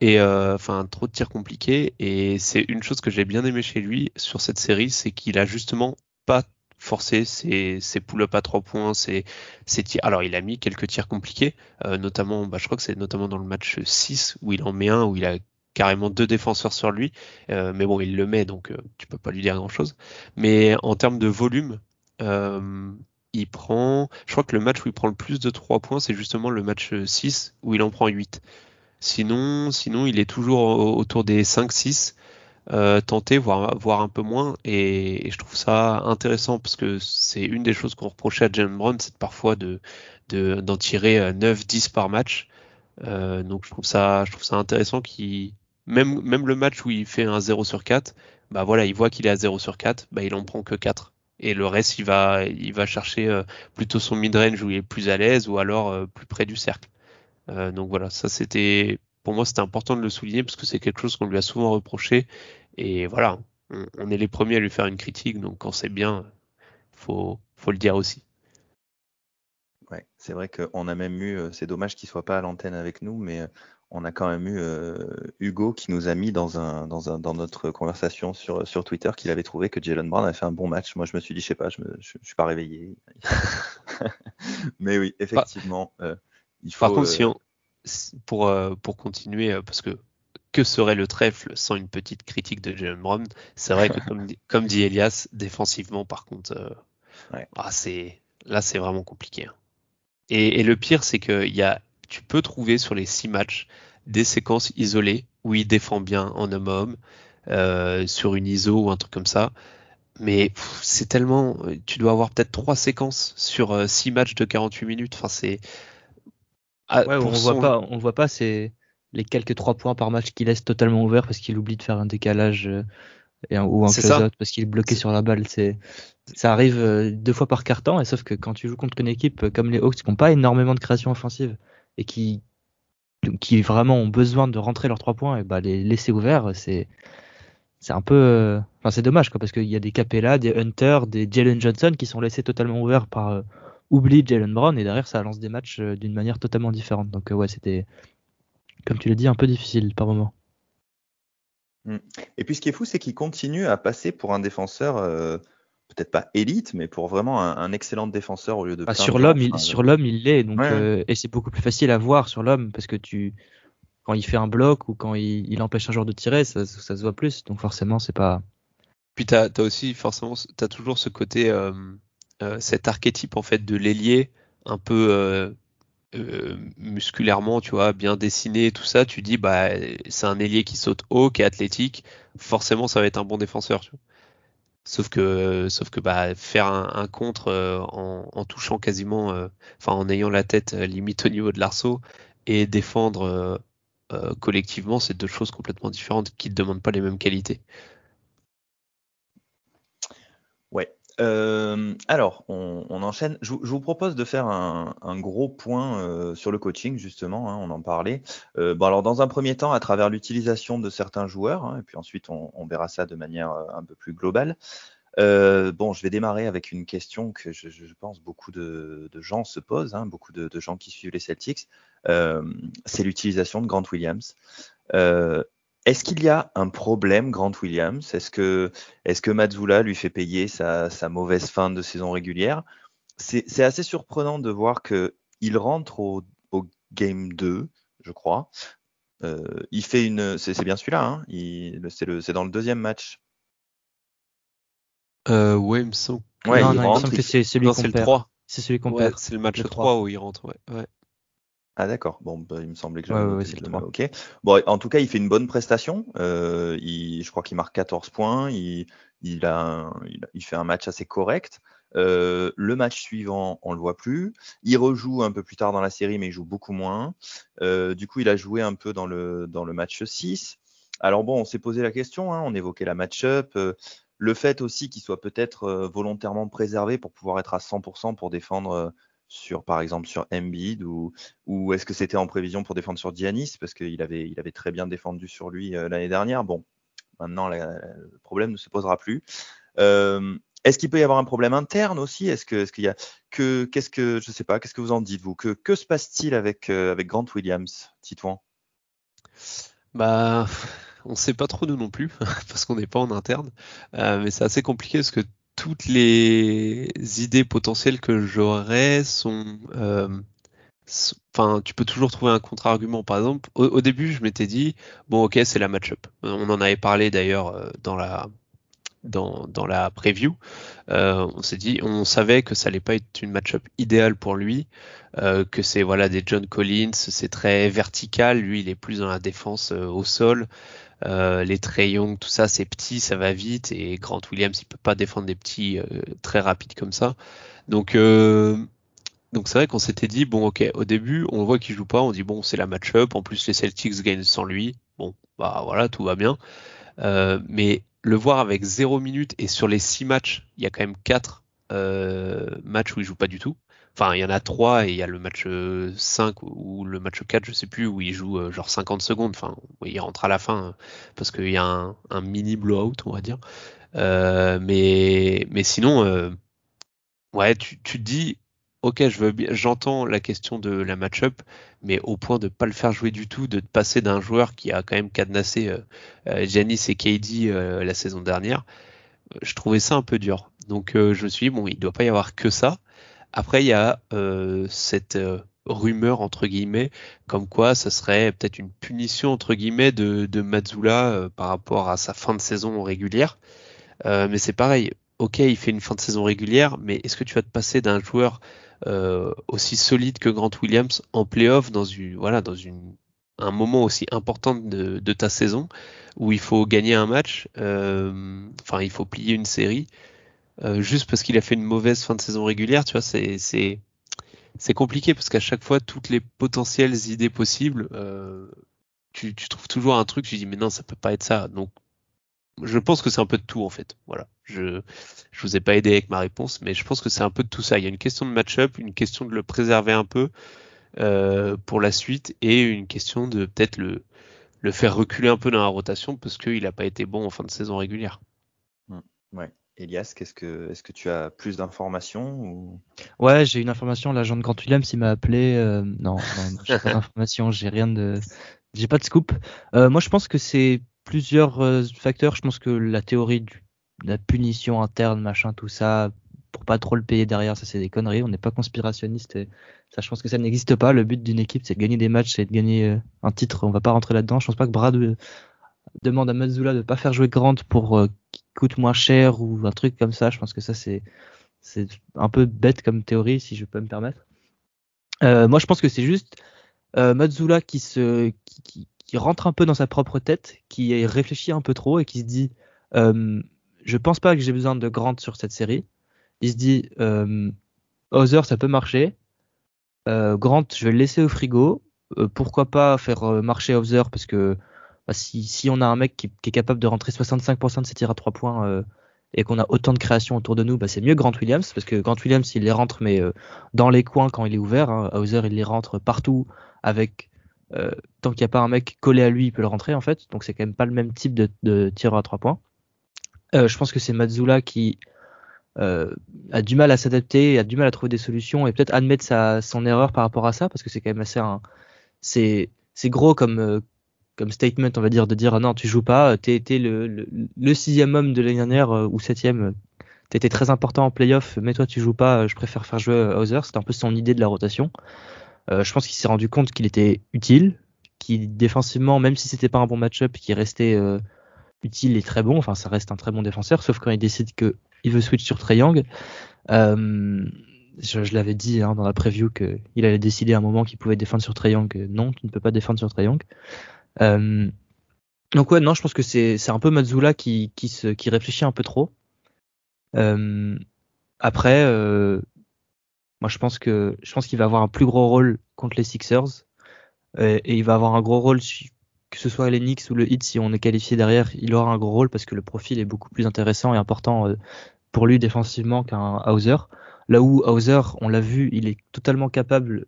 et euh, enfin, trop de tirs compliqués. Et c'est une chose que j'ai bien aimé chez lui sur cette série, c'est qu'il a justement pas forcé ses, pull-up à trois points, ses, tirs. Alors, il a mis quelques tirs compliqués, euh, notamment, bah, je crois que c'est notamment dans le match 6 où il en met un, où il a carrément deux défenseurs sur lui. Euh, mais bon, il le met, donc euh, tu peux pas lui dire grand-chose. Mais en termes de volume, euh, il prend, je crois que le match où il prend le plus de 3 points, c'est justement le match 6 où il en prend 8. Sinon, sinon il est toujours au- autour des 5-6 euh, tenté, voire, voire un peu moins. Et, et je trouve ça intéressant parce que c'est une des choses qu'on reprochait à Jalen Brown, c'est parfois de de- d'en tirer euh, 9-10 par match. Euh, donc je trouve ça, je trouve ça intéressant qu'il même, même le match où il fait un 0 sur 4, bah voilà, il voit qu'il est à 0 sur 4, bah il en prend que 4. Et le reste, il va, il va chercher euh, plutôt son mid-range où il est plus à l'aise ou alors euh, plus près du cercle. Euh, donc voilà, ça c'était, pour moi c'était important de le souligner parce que c'est quelque chose qu'on lui a souvent reproché. Et voilà, on, on est les premiers à lui faire une critique, donc quand c'est bien, faut, faut le dire aussi. Ouais, c'est vrai qu'on a même eu, euh, c'est dommage qu'il soit pas à l'antenne avec nous, mais euh, on a quand même eu euh, Hugo qui nous a mis dans un, dans un, dans notre conversation sur, sur Twitter qu'il avait trouvé que Jalen Brown a fait un bon match. Moi, je me suis dit, je sais pas, je, je suis pas réveillé. mais oui, effectivement, euh, il faut. Par contre, euh, si on, si- pour, euh, pour continuer, euh, parce que que serait le trèfle sans une petite critique de Jalen Brown? C'est vrai que comme, dit- comme dit Elias, défensivement, par contre, euh, Ouais. ah, c'est là c'est vraiment compliqué. hein. Et, et le pire, c'est que y a, tu peux trouver sur les six matchs des séquences isolées où il défend bien en homme à homme, euh, sur une ISO ou un truc comme ça. Mais c'est tellement, tu dois avoir peut-être trois séquences sur six matchs de 48 minutes. Enfin, c'est ah, Ouais, on son- voit pas, on voit pas c'est les quelques trois points par match qu'il laisse totalement ouvert parce qu'il oublie de faire un décalage euh, et un, ou un close-out parce qu'il est bloqué sur la balle. C'est ça arrive euh, deux fois par carton et sauf que quand tu joues contre une équipe euh, comme les Hawks qui n'ont pas énormément de création offensive et qui qui vraiment ont besoin de rentrer leurs trois points et bah les laisser ouverts c'est c'est un peu enfin c'est dommage quoi parce qu'il y a des Capella, des Hunter, des Jalen Johnson qui sont laissés totalement ouverts par oubli de Jalen Brown et derrière ça lance des matchs euh, d'une manière totalement différente. Donc euh, ouais, c'était comme tu l'as dit un peu difficile par moment. Et puis ce qui est fou, c'est qu'il continue à passer pour un défenseur, euh, peut-être pas élite, mais pour vraiment un, un excellent défenseur au lieu de. Bah, sur l'homme, il, Enfin, sur l'homme, il l'est donc Ouais, euh, et c'est beaucoup plus facile à voir sur l'homme parce que tu quand il fait un bloc ou quand il, il empêche un joueur de tirer, ça, ça se voit plus. Donc forcément, c'est pas Puis t'as as aussi forcément, t'as toujours ce côté, euh, cet archétype en fait de l'ailier un peu euh, euh, musculairement, tu vois, bien dessiné, tout ça. Tu dis bah c'est un ailier qui saute haut, qui est athlétique. Forcément, ça va être un bon défenseur. Sauf que, sauf que bah faire un, contre euh, en, touchant quasiment, euh, enfin en ayant la tête euh, limite au niveau de l'arceau et défendre euh, euh, collectivement, c'est deux choses complètement différentes qui ne demandent pas les mêmes qualités. Ouais. Euh, alors, on, on enchaîne. Je, vous- je vous propose de faire un, un gros point euh, sur le coaching, justement, hein, on en parlait. Euh, bon, alors, dans un premier temps, à travers l'utilisation de certains joueurs, hein, et puis ensuite, on, on verra ça de manière euh, un peu plus globale. Euh, bon, je vais démarrer avec une question que je, je pense beaucoup de, de gens se posent, hein, beaucoup de, de gens qui suivent les Celtics. Euh, c'est l'utilisation de Grant Williams. Est-ce qu'il y a un problème, Grant Williams? Est-ce que est-ce que Mazzula lui fait payer sa, sa mauvaise fin de saison régulière? C'est assez surprenant de voir que il rentre au, au game 2, je crois. Euh, il fait une. C'est bien celui-là, hein c'est le- c'est dans le deuxième match. Euh, ouais, il me semble. que- Ouais, non, il non, il me rentre, semble il- que c'est celui qu'on c'est le perd. 3. C'est celui qu'on Ouais, perd. c'est le match le 3 où il rentre. Ouais. ouais. Ah d'accord, bon, bah, il me semblait que Ouais, j'avais ouais, c'est le le- 3. Ok. Bon, en tout cas, il fait une bonne prestation. Euh, il, je crois qu'il marque 14 points. Il, il, a un- il, a- il fait un match assez correct. Euh, le match suivant, on le voit plus. Il rejoue un peu plus tard dans la série, mais il joue beaucoup moins. Euh, du coup, il a joué un peu dans le, dans le match 6. Alors bon, on s'est posé la question, hein, on évoquait la match-up. euh, le fait aussi qu'il soit peut-être euh, volontairement préservé pour pouvoir être à 100% pour défendre euh, sur, par exemple, sur Embiid ou, ou est-ce que c'était en prévision pour défendre sur Giannis? Parce qu'il avait, il avait très bien défendu sur lui euh, l'année dernière. Bon, maintenant le problème ne se posera plus. Euh, est-ce qu'il peut y avoir un problème interne aussi? Est-ce que, est-ce qu'il y a que, qu'est-ce que, je sais pas, qu'est-ce que vous en dites vous? Que, que se passe-t-il avec euh, avec Grant Williams, Titouan? Bah, on sait pas trop nous non plus, parce qu'on n'est pas en interne. Mais c'est assez compliqué parce que toutes les idées potentielles que j'aurais sont. euh, Enfin, tu peux toujours trouver un contre-argument. Par exemple, au, au début, je m'étais dit, bon, ok, c'est la match-up. On en avait parlé d'ailleurs euh, dans la dans, la preview. Euh, on s'est dit, on savait que ça allait pas être une match-up idéale pour lui, euh, que c'est voilà des John Collins, c'est très vertical. Lui, il est plus dans la défense euh, au sol. Les Trey Young, tout ça, c'est petit, ça va vite. Et Grant Williams, il peut pas défendre des petits très rapides comme ça. Donc donc c'est vrai qu'on s'était dit bon ok au début on voit qu'il joue pas on dit bon c'est la match-up en plus les Celtics gagnent sans lui bon bah voilà tout va bien mais le voir avec 0 minutes et sur les 6 matchs il y a quand même 4 matchs où il joue pas du tout. Enfin il y en a 3 et il y a le match euh, 5 ou le match 4 je sais plus où il joue euh, genre 50 secondes. Enfin il rentre à la fin euh, parce qu'il y a un, un mini blowout on va dire. Euh, mais mais sinon euh, ouais tu, tu te dis ok je j'entends la question de la match-up mais au point de pas le faire jouer du tout de passer d'un joueur qui a quand même cadenassé euh, euh, et KD euh, la saison dernière euh, je trouvais ça un peu dur. Donc je me suis dit bon il doit pas y avoir que ça. Après il y a cette rumeur entre guillemets comme quoi ça serait peut-être une punition entre guillemets de, de Mazzula par rapport à sa fin de saison régulière. Mais c'est pareil. Ok, il fait une fin de saison régulière, mais est-ce que tu vas te passer d'un joueur euh, aussi solide que Grant Williams en playoff dans une voilà dans une un moment aussi important de, de ta saison où il faut gagner un match, euh, enfin il faut plier une série euh, juste parce qu'il a fait une mauvaise fin de saison régulière, tu vois, c'est c'est c'est compliqué parce qu'à chaque fois toutes les potentielles idées possibles, euh, tu, tu trouves toujours un truc, tu dis mais non ça peut pas être ça, donc je pense que c'est un peu de tout en fait. Voilà. Je je vous ai pas aidé avec ma réponse, mais je pense que c'est un peu de tout ça. Il y a une question de match-up, une question de le préserver un peu euh, pour la suite, et une question de peut-être le le faire reculer un peu dans la rotation parce qu'il n'a pas été bon en fin de saison régulière. Ouais. Elias, qu'est-ce que, est-ce que tu as plus d'informations ou... Ouais, j'ai une information. L'agent de Grant Williams, il m'a appelé. euh, non, non, j'ai pas d'informations. J'ai rien de. J'ai pas de scoop. Euh, moi, je pense que c'est plusieurs euh, facteurs. Je pense que la théorie du, la punition interne, machin, tout ça, pour pas trop le payer derrière, ça c'est des conneries. On n'est pas conspirationniste. Ça, je pense que ça n'existe pas. Le but d'une équipe, c'est de gagner des matchs, c'est de gagner euh, un titre. On va pas rentrer là-dedans. Je pense pas que Brad euh, demande à Mazzula de pas faire jouer Grant pour euh, qu'il coûte moins cher ou un truc comme ça. Je pense que ça c'est c'est un peu bête comme théorie, si je peux me permettre. Euh, moi, je pense que c'est juste euh, qui se qui, qui, qui rentre un peu dans sa propre tête, qui réfléchit un peu trop et qui se dit je pense pas que j'ai besoin de Grant sur cette série. Il se dit euh, Hauser, ça peut marcher. Euh, Grant, je vais le laisser au frigo. Euh, pourquoi pas faire euh, marcher Hauser parce que bah, si, on a un mec qui, est capable de rentrer 65% de ses tirs à 3 points et qu'on a autant de créations autour de nous, bah, c'est mieux Grant Williams parce que Grant Williams il les rentre mais dans les coins quand il est ouvert. Hein. Il les rentre partout avec euh, tant qu'il n'y a pas un mec collé à lui, il peut le rentrer en fait. Donc c'est quand même pas le même type de, de tireur à 3 points. Euh, je pense que c'est Mazzula qui euh, a du mal à s'adapter, a du mal à trouver des solutions et peut-être admettre sa, son erreur par rapport à ça parce que c'est quand même assez un, c'est gros comme euh, comme statement on va dire de dire ah non tu joues pas t'es le, le, sixième homme de l'année dernière ou septième t'étais très important en playoff, mais toi tu joues pas, je préfère faire jouer Hauser. C'était un peu son idée de la rotation. je pense qu'il s'est rendu compte qu'il était utile, qu'il défensivement, même si c'était pas un bon match-up, qu'il restait utile et très bon. Enfin, ça reste un très bon défenseur, sauf quand il décide que il veut switch sur Triangle. Euh, je, l'avais dit hein, dans la preview qu'il allait décider à un moment qu'il pouvait défendre sur Triangle. Non, tu ne peux pas défendre sur Triangle. Euh, donc ouais, non, je pense que c'est un peu Mazzula qui, qui réfléchit un peu trop. Euh, après, euh, moi je pense que je pense qu'il va avoir un plus gros rôle contre les Sixers et, et il va avoir un gros rôle que ce soit l'Enix ou le Hit, si on est qualifié derrière, il aura un gros rôle parce que le profil est beaucoup plus intéressant et important euh, pour lui défensivement qu'un Hauser. Là où Hauser, on l'a vu, il est totalement capable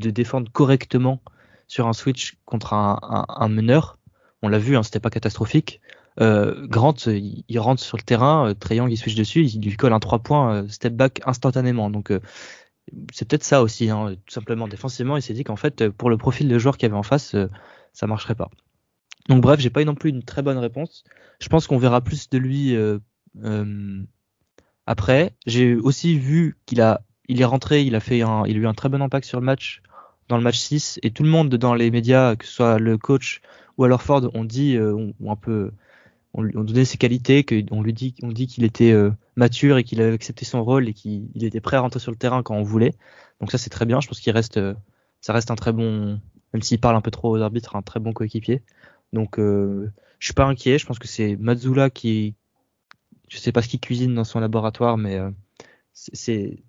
de défendre correctement sur un switch contre un, meneur. On l'a vu, hein, c'était pas catastrophique. Euh, Grant, il, rentre sur le terrain, euh, Triangle, il switch dessus, il lui colle un 3 points, step back instantanément. Donc c'est peut-être ça aussi, hein, tout simplement défensivement. Il s'est dit qu'en fait, pour le profil de joueur qu'il y avait en face, ça marcherait pas. Donc bref, j'ai pas eu non plus une très bonne réponse. Je pense qu'on verra plus de lui euh, euh, après. J'ai aussi vu qu'il a, il est rentré, il a fait il a eu un très bon impact sur le match dans le match 6 et tout le monde dans les médias, que ce soit le coach ou alors Ford, ont dit, euh, un peu, on, on donné ses qualités, qu'on lui dit, on dit qu'il était mature et qu'il avait accepté son rôle et qu'il était prêt à rentrer sur le terrain quand on voulait. Donc ça c'est très bien. Je pense qu'il reste, ça reste un très bon, même s'il parle un peu trop aux arbitres, un très bon coéquipier. Donc euh, je suis pas inquiet, je pense que c'est Mazzula qui je sais pas ce qu'il cuisine dans son laboratoire mais euh, c'est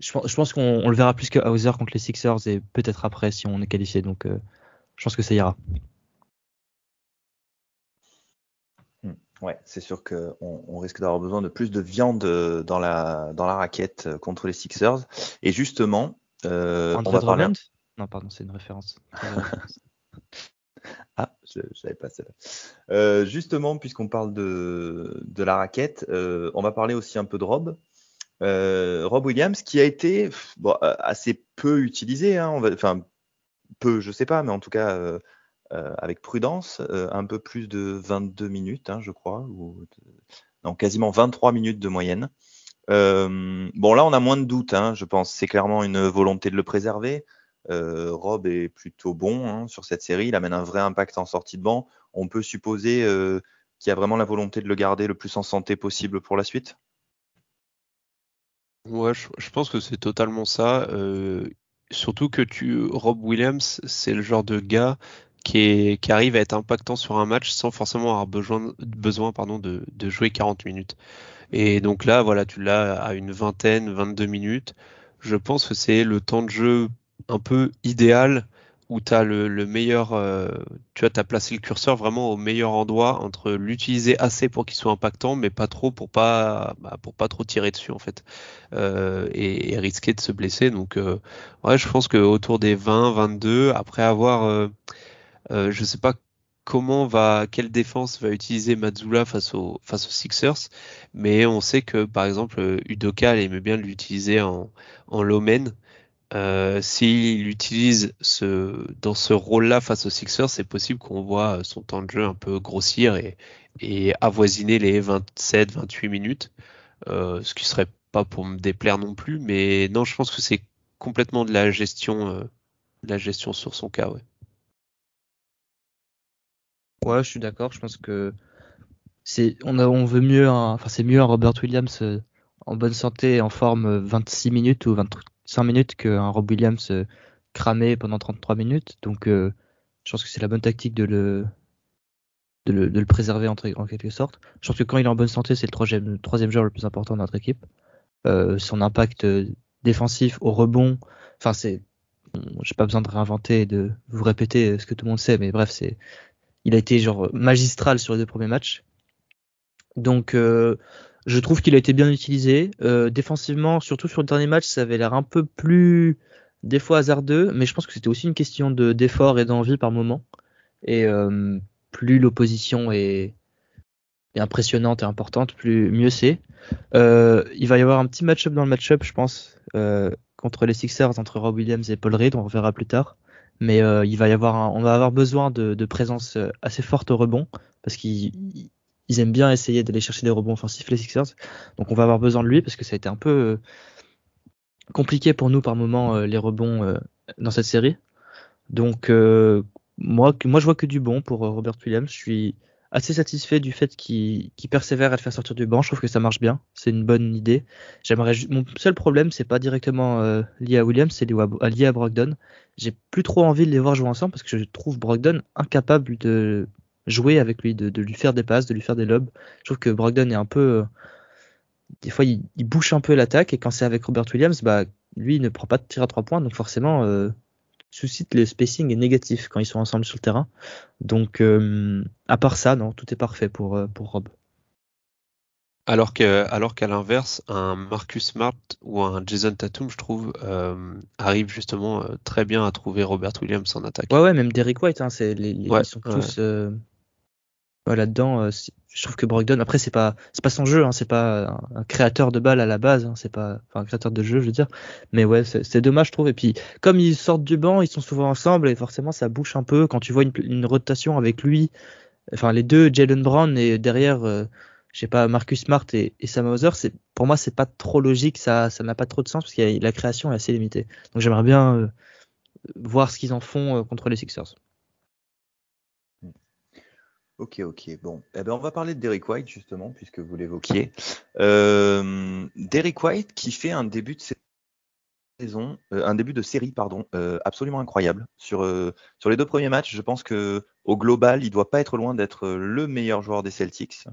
je, pense qu'on le verra plus que Hauser contre les Sixers et peut-être après si on est qualifié donc euh, je pense que ça ira. Hmm. Ouais, c'est sûr qu'on on risque d'avoir besoin de plus de viande dans la, dans la raquette contre les Sixers. Et justement, euh, on va parler... Non, pardon, c'est une référence. ah, je ne savais pas celle euh, justement, puisqu'on parle de, de, la raquette, euh, on va parler aussi un peu de Rob. Euh, Rob Williams, qui a été assez peu utilisé, hein, enfin peu, je sais pas, mais en tout cas avec prudence, un peu plus de 22 minutes, hein, je crois, ou non, quasiment 23 minutes de moyenne. bon, là, on a moins de doutes, hein, je pense. C'est clairement une volonté de le préserver. Euh, Rob est plutôt bon hein, sur cette série. Il amène un vrai impact en sortie de banc. On peut supposer euh, qu'il y a vraiment la volonté de le garder le plus en santé possible pour la suite? Ouais, je, pense que c'est totalement ça. Euh, surtout que Rob Williams, c'est le genre de gars qui, arrive à être impactant sur un match sans forcément avoir besoin, de jouer 40 minutes. Et donc là, voilà, tu l'as à une vingtaine, 22 minutes. Je pense que c'est le temps de jeu un peu idéal où tu as le, meilleur, euh, tu as, as placé le curseur vraiment au meilleur endroit entre l'utiliser assez pour qu'il soit impactant, mais pas trop pour pas, bah, pour pas trop tirer dessus en fait, euh, et, risquer de se blesser. Donc, euh, ouais, je pense que autour des 20, 22, après avoir, je sais pas comment va, quelle défense va utiliser Mazzula face aux, Sixers, mais on sait que par exemple Udoka aimait bien l'utiliser en, en low euh, S'il utilise ce, dans ce rôle-là face aux Sixers, c'est possible qu'on voit son temps de jeu un peu grossir et, et avoisiner les 27-28 minutes, euh, ce qui serait pas pour me déplaire non plus, mais non, je pense que c'est complètement de la gestion, euh, de la gestion sur son cas, ouais. Ouais, je suis d'accord. Je pense que c'est on, veut mieux, enfin c'est mieux un Robert Williams euh, en bonne santé, en forme 26 minutes ou 23 5 minutes qu'un Rob Williams euh, cramé pendant 33 minutes. Donc, euh, je pense que c'est la bonne tactique de le, de le, de le préserver en, quelque sorte. Je pense que quand il est en bonne santé, c'est le troisième, troisième joueur le plus important de notre équipe. Euh, son impact défensif au rebond, enfin, c'est. J'ai pas besoin de réinventer et de vous répéter ce que tout le monde sait, mais bref, c'est. Il a été genre magistral sur les deux premiers matchs. Donc, euh, je trouve qu'il a été bien utilisé. Euh, défensivement, surtout sur le dernier match, ça avait l'air un peu plus des fois hasardeux, mais je pense que c'était aussi une question de d'effort et d'envie par moment. Et euh, plus l'opposition est, impressionnante et importante, plus mieux c'est. Euh, il va y avoir un petit match-up dans le match-up, je pense, contre les Sixers entre Rob Williams et Paul Reed. On verra plus tard. Mais il va y avoir, on va avoir besoin de, de présence assez forte au rebond parce qu'il ils aiment bien essayer d'aller chercher des rebonds offensifs, les Sixers. Donc on va avoir besoin de lui parce que ça a été un peu euh, compliqué pour nous par moment euh, les rebonds euh, dans cette série. Donc moi, je vois que du bon pour Robert Williams. Je suis assez satisfait du fait qu'il persévère à le faire sortir du banc. Je trouve que ça marche bien. C'est une bonne idée. Mon seul problème, c'est pas directement lié à Williams, c'est lié à Brogdon. J'ai plus trop envie de les voir jouer ensemble parce que je trouve Brogdon incapable de jouer avec lui, de, lui faire des passes, de lui faire des lobes. Je trouve que Brogdon est un peu. Euh, des fois, il, bouche un peu l'attaque et quand c'est avec Robert Williams, bah, lui, il ne prend pas de tir à trois points, donc forcément, euh, suscite le spacing est négatif quand ils sont ensemble sur le terrain. Donc, euh, à part ça, non, tout est parfait pour, euh, pour Rob. Alors qu'à alors l'inverse, un Marcus Smart ou un Jason Tatum, je trouve, arrive justement très bien à trouver Robert Williams en attaque. Ouais, ouais, même Derrick White, hein, c'est les, ils sont tous là-dedans, euh, je trouve que Brogdon, après c'est pas c'est pas son jeu, hein, c'est pas un, créateur de balles à la base, hein, c'est pas enfin un créateur de jeu, je veux dire. Mais ouais, c'est dommage, je trouve. Et puis comme ils sortent du banc, ils sont souvent ensemble et forcément ça bouche un peu quand tu vois une, rotation avec lui, enfin les deux, Jalen Brown et derrière, euh, je sais pas Marcus Smart et, Sam Hauser, c'est pour moi c'est pas trop logique, ça ça n'a pas trop de sens parce que la création est assez limitée. Donc j'aimerais bien euh, voir ce qu'ils en font contre les Sixers. Ok, ok. Bon, eh ben, on va parler de Derek White justement, puisque vous l'évoquiez. Euh, Derek White qui fait un début de saison, euh, un début de série, pardon, euh, absolument incroyable. Sur, euh, sur les deux premiers matchs, je pense que au global, il doit pas être loin d'être le meilleur joueur des Celtics.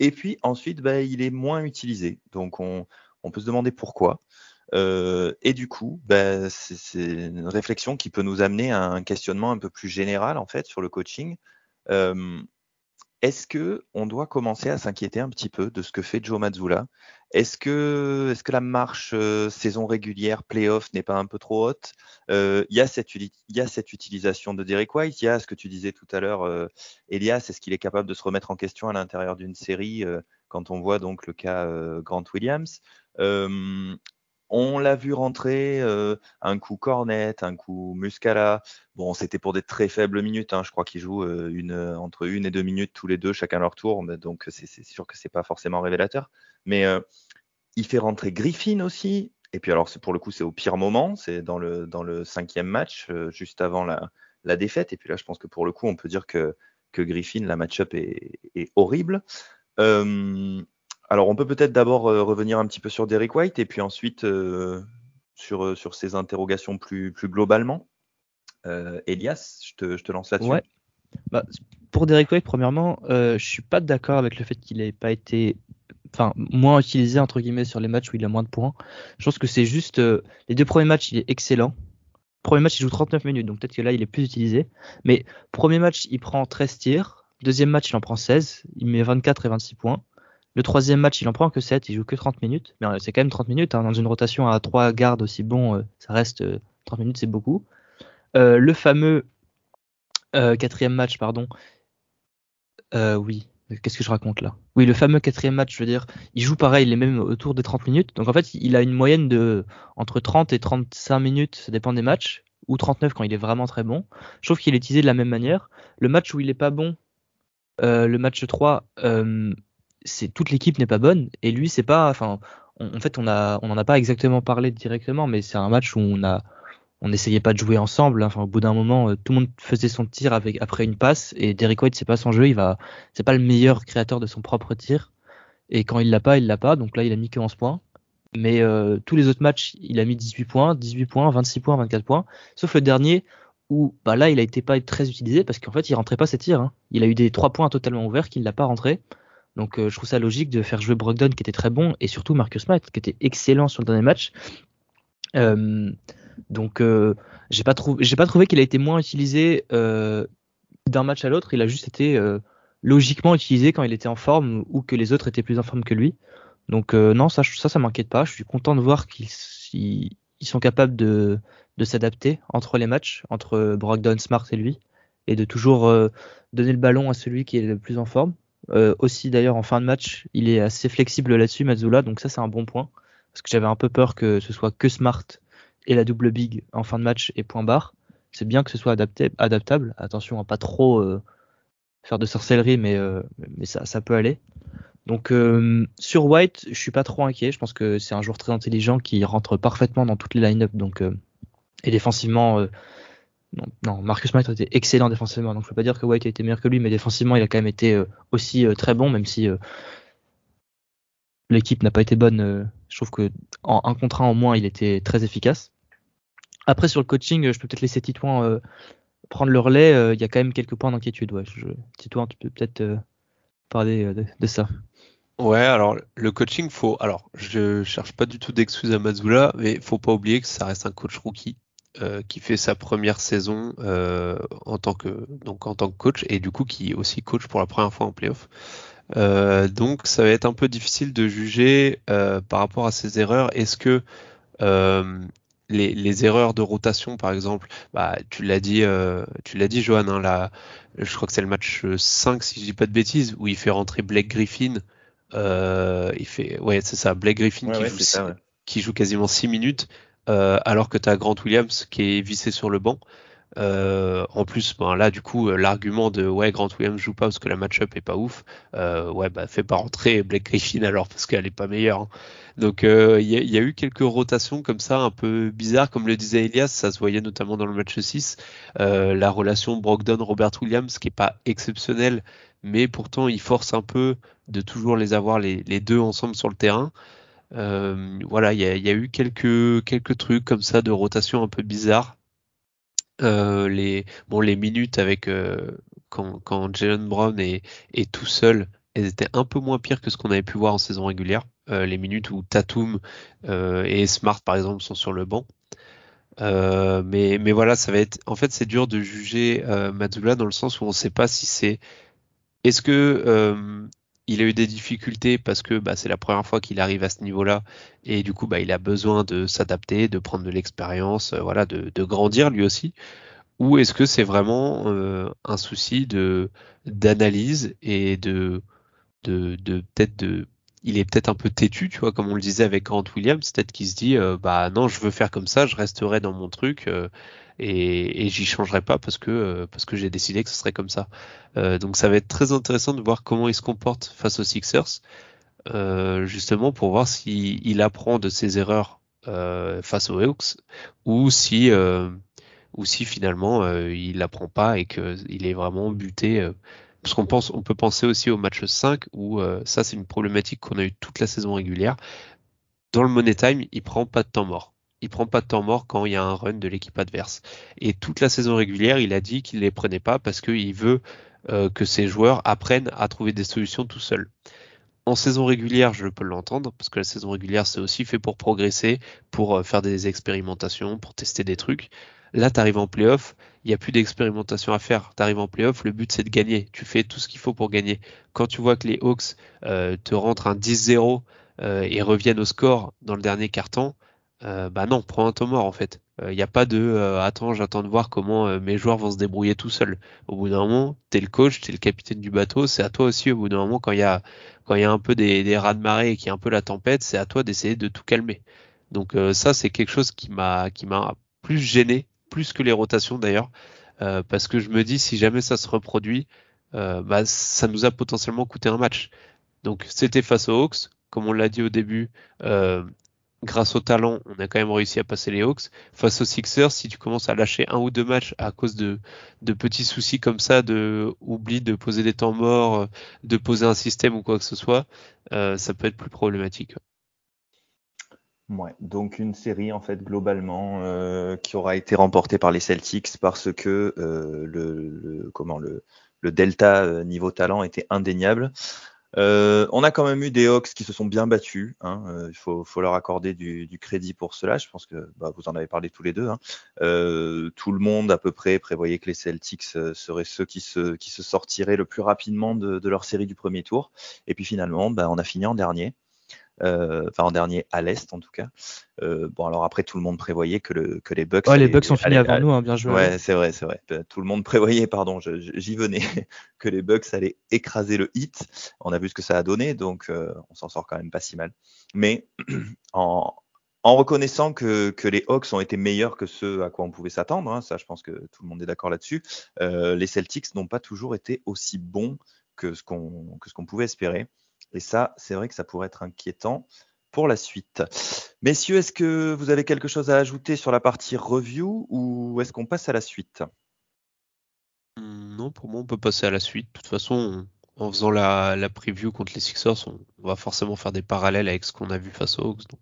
Et puis ensuite, bah, il est moins utilisé. Donc on, on peut se demander pourquoi. et du coup, bah, c'est une réflexion qui peut nous amener à un questionnement un peu plus général en fait sur le coaching. Euh, est-ce que on doit commencer à s'inquiéter un petit peu de ce que fait Joe Mazzulla? Est-ce que, la marche euh, saison régulière, playoff n'est pas un peu trop haute? Euh, Il y, a cette, utilisation de Derek White, il y a ce que tu disais tout à l'heure, euh, Elias, est-ce qu'il est capable de se remettre en question à l'intérieur d'une série quand on voit donc le cas Grant Williams? On l'a vu rentrer euh, un coup Cornet, un coup Muscala. Bon, c'était pour des très faibles minutes. Hein. Je crois qu'ils jouent euh, une, entre une et deux minutes tous les deux, chacun leur tour. Donc c'est sûr que c'est pas forcément révélateur. Mais euh, il fait rentrer Griffin aussi. Et puis alors pour le coup c'est au pire moment, c'est dans le cinquième match, juste avant la, défaite. Et puis là je pense que pour le coup on peut dire que Griffin la match-up est horrible. Alors, on peut peut-être d'abord euh, revenir un petit peu sur Derek White et puis ensuite euh, sur, euh, sur ses interrogations plus, plus globalement. Elias, je te, je te lance là-dessus. Ouais. Bah, pour Derek White, premièrement, je suis pas d'accord avec le fait qu'il n'ait pas été enfin moins utilisé entre guillemets sur les matchs où il a moins de points. Je pense que c'est juste les deux premiers matchs, il est excellent. Premier match, il joue 39 minutes, donc peut-être que là, il est plus utilisé. Mais premier match, il prend 13 tirs. Deuxième match, il en prend 16. Il met 24 et 26 points. Le troisième match, il en prend que 7, il joue que 30 minutes. Mais euh, c'est quand même 30 minutes. Hein. dans une rotation à 3 gardes aussi bon, euh, ça reste 30 euh, minutes, c'est beaucoup. le fameux quatrième match, pardon. oui, qu'est-ce que je raconte là? Oui, le fameux quatrième match, je veux dire, il joue pareil, il est même autour des 30 minutes. Donc en fait, il a une moyenne de entre 30 et 35 minutes, ça dépend des matchs, ou 39 quand il est vraiment très bon. Je trouve qu'il est utilisé de la même manière. Le match où il est pas bon, le match 3, c'est toute l'équipe n'est pas bonne et lui c'est pas enfin en fait on a en a pas exactement parlé directement mais c'est un match où on a n'essayait pas de jouer ensemble enfin au bout d'un moment euh, tout le monde faisait son tir après une passe et Derrick White c'est pas son jeu il va c'est pas le meilleur créateur de son propre tir et quand il l'a pas il l'a pas donc là il a mis que 11 points. Mais euh, tous les autres matchs il a mis 18 points 18 points 26 points 24 points sauf le dernier où bah là il a été pas très utilisé parce qu'en fait il rentrait pas ses tirs hein. il a eu des 3 points totalement ouverts qu'il n'a pas rentré donc euh, je trouve ça logique de faire jouer Brogdon qui était très bon et surtout Marcus Smart qui était excellent sur le dernier match. Euh, donc euh, j'ai pas pas trouvé qu'il a été moins utilisé d'un match à l'autre. Il a juste été logiquement utilisé quand il était en forme ou que les autres étaient plus en forme que lui. Donc non ça ça ça m'inquiète pas. Je suis content de voir qu'ils ils sont capables de, de s'adapter entre les matchs entre Brogdon, Smart et lui et de toujours donner le ballon à celui qui est le plus en forme. Euh, aussi d'ailleurs en fin de match, il est assez flexible là-dessus, Mazzula, donc ça c'est un bon point. Parce que j'avais un peu peur que ce soit que Smart et la double big en fin de match et point barre. C'est bien que ce soit adapté, adaptable. Attention à pas trop, euh, faire de sorcellerie, mais, mais ça, ça peut aller. Donc sur White, je suis pas trop inquiet. Je pense que c'est un joueur très intelligent qui rentre parfaitement dans toutes les line-up. Donc et défensivement, non, Marcus Smart était excellent défensivement. Donc je peux pas dire que White a été meilleur que lui, mais défensivement, il a quand même été aussi très bon, même si l'équipe n'a pas été bonne. je trouve que en un contrat en moins, il était très efficace. Après sur le coaching, je peux peut-être laisser Titouan prendre le relais. Il y a quand même quelques points d'inquiétude. Ouais. Titouan, tu peux peut-être parler de ça. Ouais, alors le coaching, faut. Alors, je cherche pas du tout d'excuses à Mazula, mais faut pas oublier que ça reste un coach rookie euh, qui fait sa première saison euh, en tant que donc en tant que coach et du coup qui aussi coach pour la première fois en playoff. Euh, donc ça va être un peu difficile de juger par rapport à ses erreurs. Est-ce que les, les, erreurs de rotation, par exemple, bah, tu l'as dit, tu l'as dit, Johan, hein, là, je crois que c'est le match 5, si je dis pas de bêtises, où il fait rentrer Blake Griffin euh, il fait, ouais, c'est ça, Blake Griffin qui, joue, qui, joue, quasiment 6 minutes, alors que tu as Grant Williams qui est vissé sur le banc. Euh, en plus, ben là, du coup, euh, l'argument de ouais, Grant Williams joue pas parce que la match-up est pas ouf. Euh, ouais, bah fais pas rentrer Blake Griffin alors parce qu'elle est pas meilleure. Hein. Donc il y, a eu quelques rotations comme ça un peu bizarres, comme le disait Elias, ça se voyait notamment dans le match 6. la relation Brogdon-Robert Williams qui est pas exceptionnelle, mais pourtant il force un peu de toujours les avoir les deux ensemble sur le terrain. Euh, voilà, il y a, eu quelques quelques trucs comme ça de rotation un peu bizarres. Euh, les bon les minutes avec euh, quand, quand Jalen Brown est, est, tout seul, elles étaient un peu moins pires que ce qu'on avait pu voir en saison régulière. Euh, les minutes où Tatum euh, et Smart par exemple sont sur le banc. mais, mais voilà, ça va être. En fait, c'est dur de juger euh, dans le sens où on ne sait pas si c'est est-ce que euh, il a eu des difficultés parce que bah, c'est la première fois qu'il arrive à ce niveau-là. Et du coup bah, il a besoin de s'adapter, de prendre de l'expérience, euh, voilà, de, grandir lui aussi. Ou est-ce que c'est vraiment euh, un souci d'analyse et de peut-être de il est peut-être un peu têtu, tu vois, comme on le disait avec Grant Williams, peut-être qu'il se dit euh, bah non, je veux faire comme ça, je resterai dans mon truc et, et j'y changerai pas parce que euh, parce que j'ai décidé que ce serait comme ça. Euh, donc ça va être très intéressant de voir comment il se comporte face aux Sixers, euh, justement pour voir s'il il apprend de ses erreurs face aux Hawks ou si ou si finalement il apprend pas et qu'il est vraiment buté. parce qu'on pense, on peut penser aussi au match 5 où ça c'est une problématique qu'on a eu toute la saison régulière. Dans le Money Time, il prend pas de temps mort il prend pas de temps mort quand il y a un run de l'équipe adverse. Et toute la saison régulière, il a dit qu'il les prenait pas parce qu'il veut euh, que ses joueurs apprennent à trouver des solutions tout seuls. En saison régulière, je peux l'entendre, parce que la saison régulière, c'est aussi fait pour progresser, pour euh, faire des expérimentations, pour tester des trucs. Là, tu arrives en playoff, il n'y a plus d'expérimentation à faire. Tu arrives en playoff, le but c'est de gagner. Tu fais tout ce qu'il faut pour gagner. Quand tu vois que les Hawks euh, te rentrent un 10-0 et reviennent au score dans le dernier carton, euh, bah non, prends un temps mort en fait. Il euh, n'y a pas de euh, attends, j'attends de voir comment mes joueurs vont se débrouiller tout seuls. Au bout d'un moment, t'es le coach, t'es le capitaine du bateau, c'est à toi aussi au bout d'un moment quand il y a quand il y a un peu des, des rats de marée et qu'il y a un peu la tempête, c'est à toi d'essayer de tout calmer. Donc ça c'est quelque chose qui m'a qui m'a plus gêné, plus que les rotations d'ailleurs, parce que je me dis si jamais ça se reproduit, bah ça nous a potentiellement coûté un match. Donc c'était face aux Hawks, comme on l'a dit au début, euh, grâce au talent, on a quand même réussi à passer les Hawks. Face aux Sixers, si tu commences à lâcher un ou deux matchs à cause de, petits soucis comme ça, de oubli de poser des temps morts, euh, de poser un système ou quoi que ce soit, euh, ça peut être plus problématique. Ouais, donc une série en fait globalement euh, qui aura été remportée par les Celtics parce que comment le delta niveau talent était indéniable. Euh, on a quand même eu des Hawks qui se sont bien battus. Hein. Euh, il faut, leur accorder du, crédit pour cela. Je pense que bah, vous en avez parlé tous les deux. Hein. Euh, tout le monde à peu près prévoyait que les Celtics seraient ceux qui se, sortiraient le plus rapidement de, de leur série du premier tour. Et puis finalement, bah, on a fini en dernier. Euh, enfin en dernier à l'est en tout cas. Euh, bon alors après tout le monde prévoyait que, le, que les Bucks. Ouais, les Bucks sont finis avant nous, hein, bien joué. Ouais, c'est vrai, c'est vrai. Euh, tout le monde prévoyait, pardon, j'y venais, que les Bucks allaient écraser le hit. On a vu ce que ça a donné, donc on s'en sort quand même pas si mal. Mais en, en reconnaissant que, que, les Hawks ont été meilleurs que ceux à quoi on pouvait s'attendre, hein, ça je pense que tout le monde est d'accord là-dessus, euh, les Celtics n'ont pas toujours été aussi bons que ce qu'on qu'on pouvait espérer. Et ça, c'est vrai que ça pourrait être inquiétant pour la suite. Messieurs, est-ce que vous avez quelque chose à ajouter sur la partie review ou est-ce qu'on passe à la suite? Hmm, Non, pour moi, on peut passer à la suite. De toute façon, en faisant la, la preview contre les Sixers, on, va forcément faire des parallèles avec ce qu'on a vu face aux Hawks. Donc,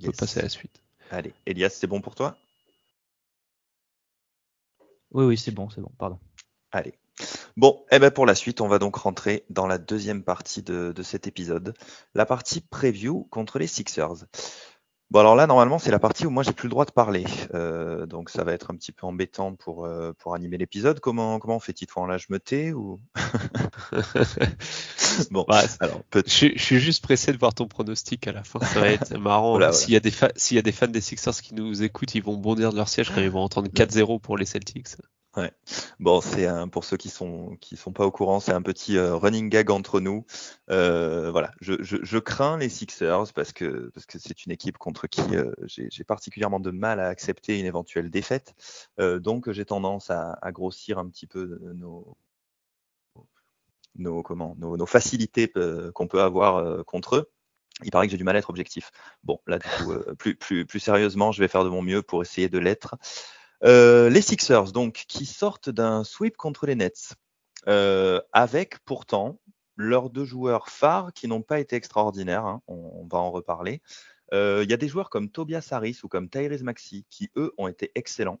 on peut passer à la suite. Allez, Elias, c'est bon pour toi? Oui, oui, c'est bon, c'est bon, pardon. Allez. Bon, et eh ben pour la suite, on va donc rentrer dans la deuxième partie de, de cet épisode, la partie preview contre les Sixers. Bon alors là normalement c'est la partie où moi j'ai plus le droit de parler, euh, donc ça va être un petit peu embêtant pour euh, pour animer l'épisode. Comment comment on fait Titouan là je me tais ou? Bon, alors je, je, suis juste pressé de voir ton pronostic à la fin. Ça va être marrant. S'il y a des s'il y a des fans des Sixers qui nous écoutent, ils vont bondir de leur siège quand ils vont entendre 4-0 pour les Celtics. Ouais. Bon, c'est un, pour ceux qui sont qui sont pas au courant, c'est un petit euh, running gag entre nous. Euh, voilà, je, je, je, crains les Sixers parce que parce que c'est une équipe contre qui euh, j'ai particulièrement de mal à accepter une éventuelle défaite. Euh, donc j'ai tendance à, à, grossir un petit peu nos nos comment nos, nos facilités qu'on peut avoir contre eux. Il paraît que j'ai du mal à être objectif. Bon, là du coup, plus plus plus sérieusement, je vais faire de mon mieux pour essayer de l'être. Euh, les Sixers, donc, qui sortent d'un sweep contre les Nets, euh, avec pourtant leurs deux joueurs phares qui n'ont pas été extraordinaires, hein, on, va en reparler. Euh, il y a des joueurs comme Tobias Harris ou comme Tyrese Maxi qui, eux, ont été excellents.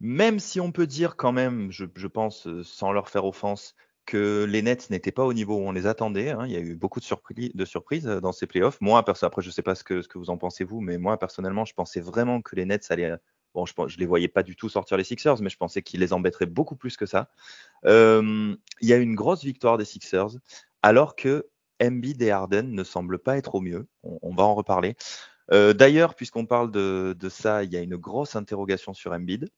même si on peut dire quand même, je pense, sans leur faire offense, que les Nets n'étaient pas au niveau où on les attendait. Hein. Il y a eu beaucoup de, surprises, euh, dans ces playoffs. Moi, après, je ne sais pas ce que, vous en pensez vous, mais moi, personnellement, je pensais vraiment que les Nets allaient. Bon, je ne les voyais pas du tout sortir les Sixers, mais je pensais qu'ils les embêteraient beaucoup plus que ça. Euh, il y a eu une grosse victoire des Sixers, alors que Embiid et Harden ne semblent pas être au mieux. On, va en reparler. Euh, d'ailleurs, puisqu'on parle de, de, ça, il y a une grosse interrogation sur Embiid.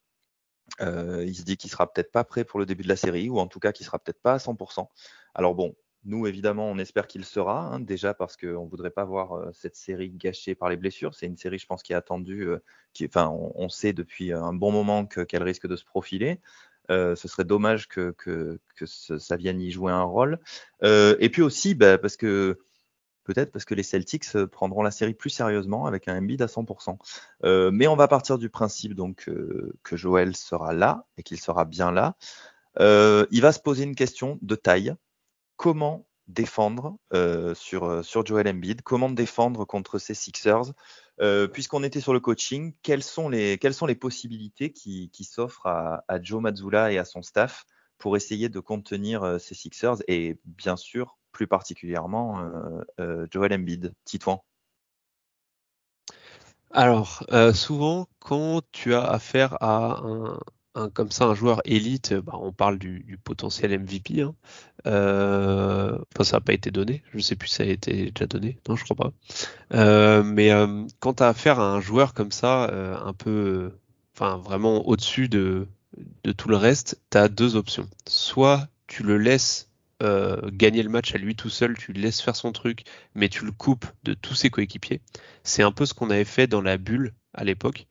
Euh, il se dit qu'il sera peut-être pas prêt pour le début de la série, ou en tout cas qu'il sera peut-être pas à 100%. Alors bon, nous évidemment, on espère qu'il sera, hein, déjà parce qu'on ne voudrait pas voir euh, cette série gâchée par les blessures. C'est une série, je pense, qui est attendue, euh, qui, enfin, on, sait depuis un bon moment qu'elle risque de se profiler. ce serait dommage que, que, que ça vienne y jouer un rôle. et puis aussi, bah, parce que peut-être parce que les Celtics euh, prendront la série plus sérieusement avec un Embiid à 100%. Euh, mais on va partir du principe donc euh, que Joël sera là et qu'il sera bien là. il va se poser une question de taille. Comment défendre sur, sur Joel Embiid? Comment défendre contre ces Sixers? Puisqu'on était sur le coaching, quelles sont les, quelles sont les possibilités qui, qui s'offrent à, à, Joe Mazzulla et à son staff pour essayer de contenir ces Sixers? Et bien sûr plus particulièrement euh, euh, Joel Embiid. Titouan Alors, euh, souvent, quand tu as affaire à un, comme ça un joueur élite, bah, on parle du, potentiel MVP. Hein. enfin, ça n'a pas été donné. Je ne sais plus si ça a été déjà donné. Non, je crois pas. mais quand tu as affaire à un joueur comme ça, un peu, enfin vraiment au-dessus de, de tout le reste, tu as deux options. Soit tu le laisses euh, gagner le match à lui tout seul, tu le laisses faire son truc, mais tu le coupes de tous ses coéquipiers. C'est un peu ce qu'on avait fait dans la bulle à l'époque.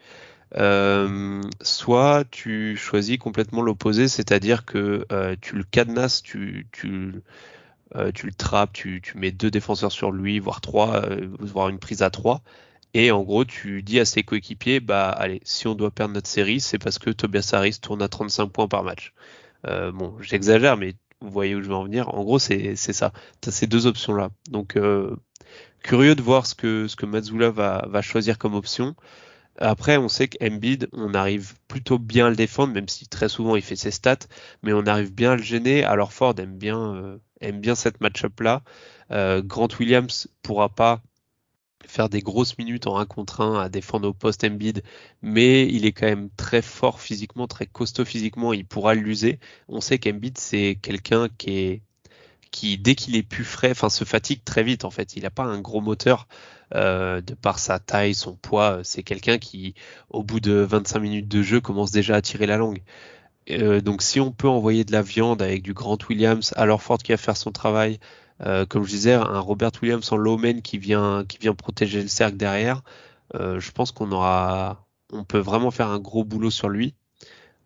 Euh, soit tu choisis complètement l'opposé, c'est-à-dire que euh, tu le cadenasses, tu, le trappes, tu, tu, mets deux défenseurs sur lui, voire trois, voire une prise à trois. Et en gros, tu dis à ses coéquipiers, bah allez, si on doit perdre notre série, c'est parce que Tobias Harris tourne à 35 points par match. bon, j'exagère, mais vous voyez où je veux en venir. En gros, c'est ça. Tu as ces deux options-là. Donc, euh, curieux de voir ce que, ce que Mazzula va, va choisir comme option. Après, on sait qu'Embiid, on arrive plutôt bien à le défendre, même si très souvent il fait ses stats, mais on arrive bien à le gêner. Alors Ford aime bien, euh, aime bien cette match-up-là. Euh, Grant Williams pourra pas faire des grosses minutes en 1 contre 1 à défendre au poste Embiid, mais il est quand même très fort physiquement, très costaud physiquement, il pourra l'user. On sait qu'Embiid c'est quelqu'un qui est qui dès qu'il est plus frais, enfin se fatigue très vite en fait. Il n'a pas un gros moteur euh, de par sa taille, son poids. C'est quelqu'un qui, au bout de 25 minutes de jeu, commence déjà à tirer la langue. Euh, donc si on peut envoyer de la viande avec du Grant Williams, alors Ford qui va faire son travail, comme je disais, un Robert Williams en low qui vient, qui vient protéger le cercle derrière. je pense qu'on aura, on peut vraiment faire un gros boulot sur lui.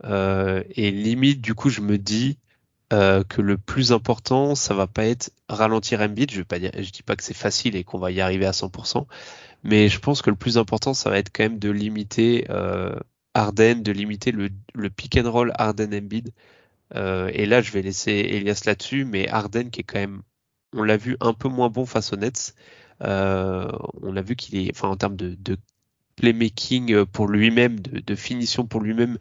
et limite, du coup, je me dis que le plus important, ça va pas être ralentir Embiid. Je vais pas dire, je dis pas que c'est facile et qu'on va y arriver à 100%, mais je pense que le plus important, ça va être quand même de limiter euh, Arden, de limiter le, le pick and roll Arden Embiid. Euh, et là, je vais laisser Elias là-dessus, mais Arden qui est quand même, on l'a vu un peu moins bon face aux Nets. Euh, on a vu qu'il est, enfin en termes de, playmaking pour lui-même, de, finition pour lui-même,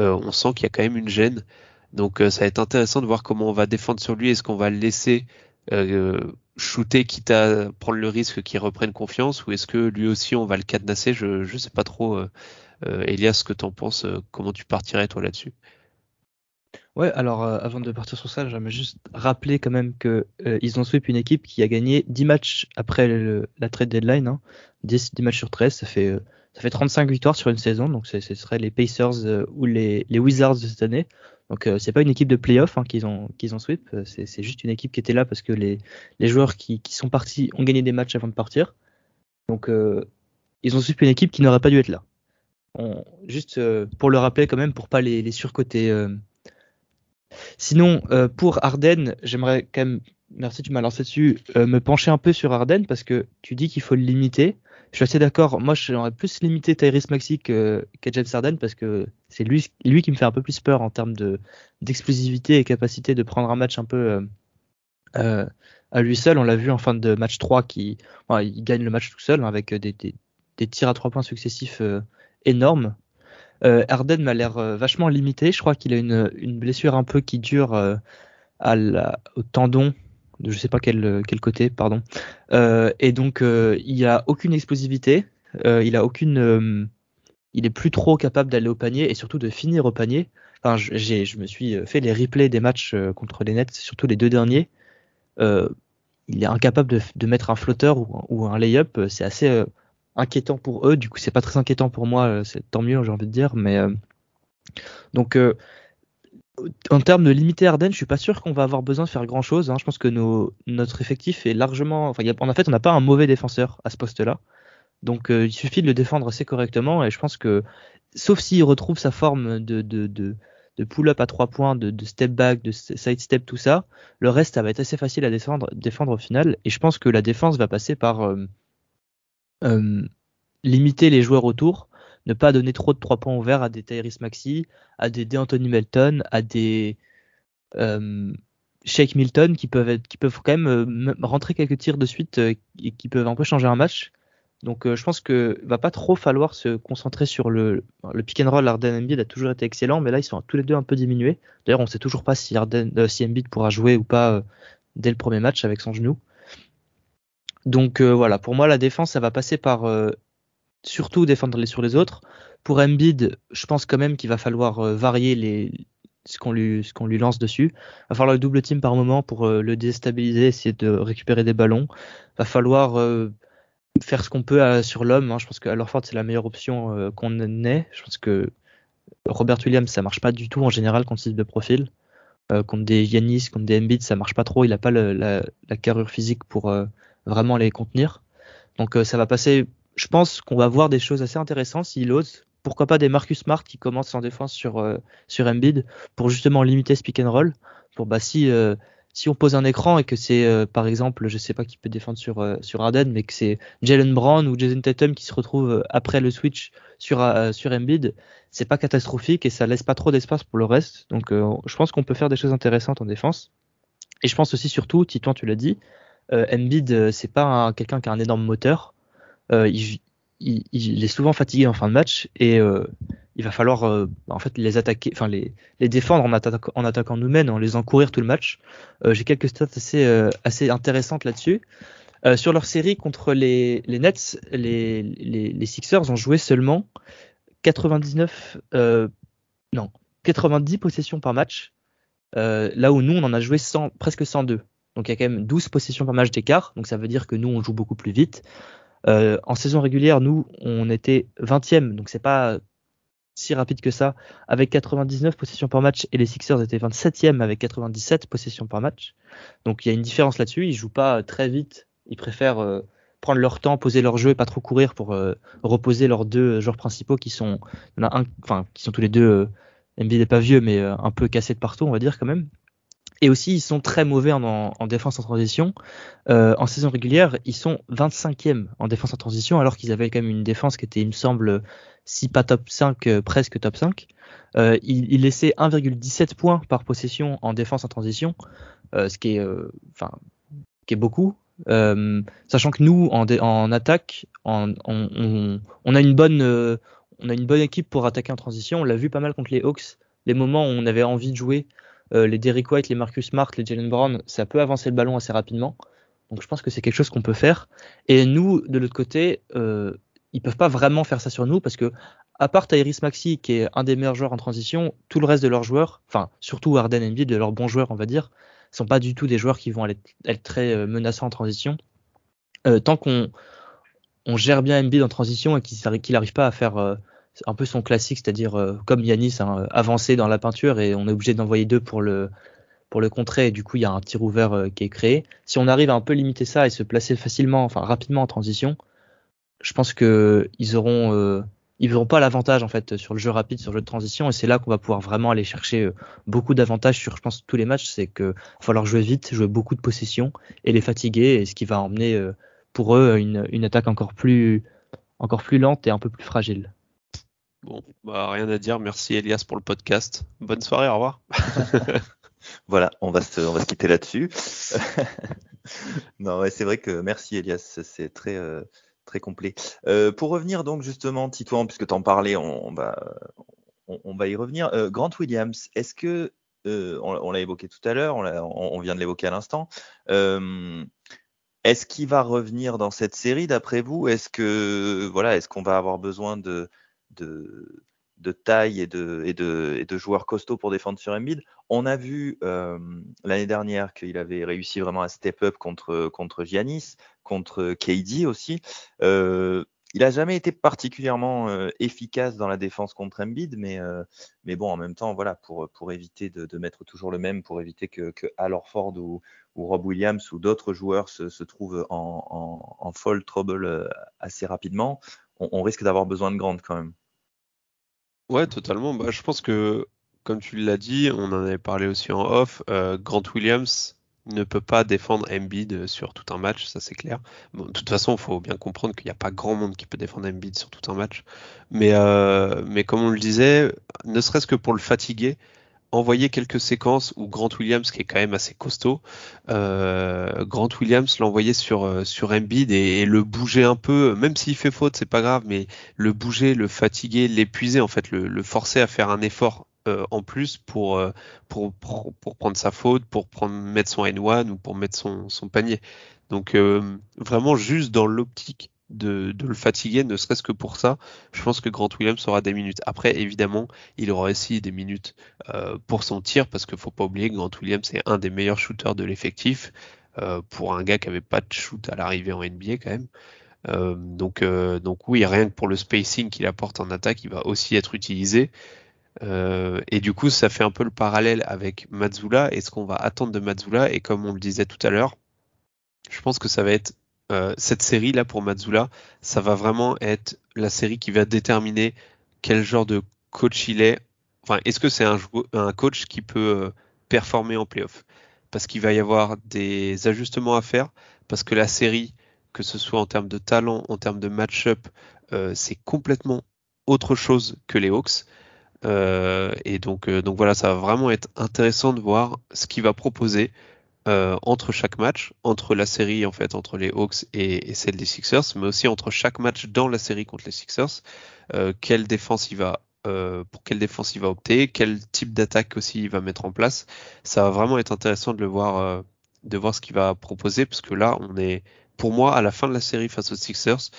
euh, on sent qu'il y a quand même une gêne. Donc euh, ça va être intéressant de voir comment on va défendre sur lui. Est-ce qu'on va le laisser euh, shooter quitte à prendre le risque qu'il reprenne confiance ou est-ce que lui aussi on va le cadenasser? Je ne sais pas trop. Euh, euh, Elias, ce que tu en penses, euh, comment tu partirais toi là-dessus? Ouais, alors avant de partir sur ça, j'aimerais juste rappeler quand même que ils ont sweep une équipe qui a gagné 10 matchs après le, la trade deadline, hein. 10, 10, matchs sur 13, ça fait ça fait 35 victoires sur une saison, donc ce serait les Pacers ou les, les Wizards de cette année. Donc euh, c'est pas une équipe de playoff hein, qu'ils ont qu'ils ont sweep, euh, c'est juste une équipe qui était là parce que les, les joueurs qui, qui, sont partis ont gagné des matchs avant de partir. Donc euh, ils ont sweep une équipe qui n'aurait pas dû être là. On, juste euh, pour le rappeler quand même pour pas les, les surcoter. Euh. Sinon pour Arden, j'aimerais quand même merci tu m'as lancé dessus me pencher un peu sur Arden parce que tu dis qu'il faut le limiter je suis assez d'accord. Moi, j'aurais plus limité Tyrese Maxi que, que James Harden parce que c'est lui, qui me fait un peu plus peur en termes de d'explosivité et capacité de prendre un match un peu euh, euh, à lui seul. On l'a vu en fin de match 3 qui il gagne le match tout seul hein, avec des, tirs à trois points successifs euh, énormes. Euh, Harden m'a l'air euh, vachement limité. Je crois qu'il a une, blessure un peu qui dure euh, à au tendon je sais pas quel, quel côté, pardon. Euh, et donc, euh, il a aucune explosivité, euh, il a aucune, euh, il est plus trop capable d'aller au panier et surtout de finir au panier. Enfin, je me suis fait les replays des matchs euh, contre les Nets, surtout les deux derniers. Euh, il est incapable de, de mettre un flotteur ou, ou un layup. C'est assez inquiétant pour eux. Du coup, c'est pas très inquiétant pour moi. C'est tant mieux, j'ai envie de dire. Mais donc en termes de limiter Arden, je suis pas sûr qu'on va avoir besoin de faire grand chose. Hein. Je pense que nos, notre effectif est largement. Enfin, en fait, on n'a pas un mauvais défenseur à ce poste-là. Donc, euh, il suffit de le défendre assez correctement. Et je pense que, sauf s'il retrouve sa forme de, de, de, pull-up à trois points, de, step back, de side step, tout ça, le reste, ça va être assez facile à défendre, défendre au final. Et je pense que la défense va passer par euh, euh, limiter les joueurs autour ne pas donner trop de trois points ouverts à des Tyrese Maxi, à des Anthony Melton, à des euh, Shake Milton qui peuvent qui peuvent quand même euh, rentrer quelques tirs de suite euh, et qui peuvent un peu changer un match. Donc euh, je pense que va pas trop falloir se concentrer sur le, le pick and roll. Arden Embiid a toujours été excellent, mais là ils sont tous les deux un peu diminués. D'ailleurs on sait toujours pas si Arden, euh, si Embiid pourra jouer ou pas euh, dès le premier match avec son genou. Donc voilà, pour moi la défense ça va passer par surtout défendre les sur les autres. Pour Embiid, je pense quand même qu'il va falloir euh, varier les, ce qu'on lui, lance dessus. Va falloir le double team par moment pour euh, le déstabiliser, essayer de récupérer des ballons. Va falloir euh, faire ce qu'on peut sur l'homme. Hein. Je pense que Alorford c'est la meilleure option euh, qu'on ait. Je pense que Robert Williams ça marche pas du tout en général contre ce type de profil. Euh, contre des Yanis, contre des Embiid, ça marche pas trop. Il a pas la, carrure physique pour vraiment les contenir. Donc ça va passer je pense qu'on va voir des choses assez intéressantes s'il ose. Pourquoi pas des Marcus Smart qui commencent en défense sur euh, sur Embiid pour justement limiter ce and roll. Pour bah si euh, si on pose un écran et que c'est euh, par exemple, je sais pas qui peut défendre sur euh, sur Arden, mais que c'est Jalen Brown ou Jason Tatum qui se retrouve euh, après le switch sur sur Embiid, c'est pas catastrophique et ça laisse pas trop d'espace pour le reste. Donc je pense qu'on peut faire des choses intéressantes en défense. Et je pense aussi surtout, Titouan tu l'as dit, Embiid c'est pas quelqu'un qui a un énorme moteur euh, il, est souvent fatigué en fin de match et euh, il va falloir euh, en fait les attaquer, enfin les, défendre en, attaquant, nous-mêmes, en les encourir tout le match. Euh, J'ai quelques stats assez, euh, intéressantes là-dessus. Euh, sur leur série contre les, Nets, les, Sixers ont joué seulement 99, non, 90 possessions par match, là où nous on en a joué 100, presque 102. Donc il y a quand même 12 possessions par match d'écart, donc ça veut dire que nous on joue beaucoup plus vite. Euh, en saison régulière, nous, on était 20e, donc c'est pas si rapide que ça, avec 99 possessions par match, et les Sixers étaient 27e avec 97 possessions par match. Donc il y a une différence là-dessus. Ils jouent pas très vite. Ils préfèrent euh, prendre leur temps, poser leur jeu et pas trop courir pour euh, reposer leurs deux joueurs principaux qui sont, un, enfin, qui sont tous les deux. Euh, n'est pas vieux, mais un peu cassés de partout, on va dire quand même. Et aussi, ils sont très mauvais en, en, défense en transition. Euh, en saison régulière, ils sont 25e en défense en transition, alors qu'ils avaient quand même une défense qui était, il me semble, si pas top 5, euh, presque top 5. Euh, ils, ils, laissaient 1,17 points par possession en défense en transition, euh, ce qui est, euh, enfin, qui est beaucoup. Euh, sachant que nous, en, en attaque, on, on, a une bonne, on a une bonne équipe pour attaquer en transition. On l'a vu pas mal contre les Hawks. Les moments où on avait envie de jouer euh, les Derrick White, les Marcus Smart, les Jalen Brown, ça peut avancer le ballon assez rapidement. Donc je pense que c'est quelque chose qu'on peut faire. Et nous, de l'autre côté, euh, ils peuvent pas vraiment faire ça sur nous parce que à part Tyrese Maxi, qui est un des meilleurs joueurs en transition, tout le reste de leurs joueurs, enfin surtout Arden et Embiid, de leurs bons joueurs, on va dire, sont pas du tout des joueurs qui vont aller, être très euh, menaçants en transition. Euh, tant qu'on on gère bien Embiid en transition et qu'il n'arrive pas à faire un peu son classique, c'est-à-dire euh, comme Yanis, hein, avancer dans la peinture et on est obligé d'envoyer deux pour le pour le contrer et du coup il y a un tir ouvert euh, qui est créé. Si on arrive à un peu limiter ça et se placer facilement, enfin rapidement en transition, je pense que ils auront euh, ils n'auront pas l'avantage en fait sur le jeu rapide, sur le jeu de transition et c'est là qu'on va pouvoir vraiment aller chercher euh, beaucoup d'avantages sur je pense tous les matchs, c'est que va falloir jouer vite, jouer beaucoup de possession et les fatiguer et ce qui va emmener euh, pour eux une, une attaque encore plus encore plus lente et un peu plus fragile. Bon, bah, rien à dire. Merci Elias pour le podcast. Bonne soirée, au revoir. voilà, on va se, quitter là-dessus. non, ouais, c'est vrai que merci Elias, c'est très, euh, complet. Euh, pour revenir donc justement, Titouan, puisque tu en parlais, on, va, on, va y revenir. Euh, Grant Williams, est-ce que, on, l'a évoqué tout à l'heure, on, vient de l'évoquer à l'instant, est-ce qu'il va revenir dans cette série d'après vous? Est-ce que voilà, est-ce qu'on va avoir besoin de de, taille et de, joueurs costauds pour défendre sur Embiid. On a vu euh, l'année dernière qu'il avait réussi vraiment à step up contre, contre Giannis, contre KD aussi. Euh, il a jamais été particulièrement euh, efficace dans la défense contre Embiid, mais, mais bon, en même temps, voilà, pour, éviter de, mettre toujours le même, pour éviter que, que Al Orford ou, Rob Williams ou d'autres joueurs se, trouvent en, en, en, fall trouble assez rapidement, on, risque d'avoir besoin de Grant quand même. Ouais, totalement. Bah, je pense que, comme tu l'as dit, on en avait parlé aussi en off, euh, Grant Williams ne peut pas défendre Embiid sur tout un match, ça c'est clair. De toute façon, il faut bien comprendre qu'il n'y a pas grand monde qui peut défendre Embiid sur tout un match. Mais, euh, mais comme on le disait, ne serait-ce que pour le fatiguer, envoyer quelques séquences où Grant Williams, qui est quand même assez costaud, euh, Grant Williams l'envoyer sur euh, sur Embiid et, et, le bouger un peu, même s'il fait faute, c'est pas grave, mais le bouger, le fatiguer, l'épuiser en fait, le, forcer à faire un effort euh, en plus pour, pour, pour prendre sa faute, pour prendre mettre son N1 ou pour mettre son son panier. Donc vraiment juste dans l'optique de, le fatiguer, ne serait-ce que pour ça. Je pense que Grant Williams aura des minutes. Après, évidemment, il aura aussi des minutes euh, pour son tir, parce qu'il faut pas oublier que Grant Williams est un des meilleurs shooters de l'effectif, euh, pour un gars qui avait pas de shoot à l'arrivée en NBA quand même. Euh, donc, donc oui, rien que pour le spacing qu'il apporte en attaque, il va aussi être utilisé. et du coup, ça fait un peu le parallèle avec Mazzula et ce qu'on va attendre de Mazzula. Et comme on le disait tout à l'heure, je pense que ça va être euh, cette série là pour Mazzula, ça va vraiment être la série qui va déterminer quel genre de coach il est. Enfin, est-ce que c'est un, coach qui peut euh, performer en playoff? Parce qu'il va y avoir des ajustements à faire, parce que la série, que ce soit en termes de talent, en termes de match-up, euh, c'est complètement autre chose que les Hawks. Euh, et donc, euh, donc voilà, ça va vraiment être intéressant de voir ce qu'il va proposer euh, entre chaque match, entre la série en fait entre les Hawks et, celle des Sixers, mais aussi entre chaque match dans la série contre les Sixers, euh, quelle défense il va euh, pour quelle défense il va opter, quel type d'attaque aussi il va mettre en place. Ça va vraiment être intéressant de le voir, de voir ce qu'il va proposer, parce que là on est, pour moi, à la fin de la série face aux Sixers,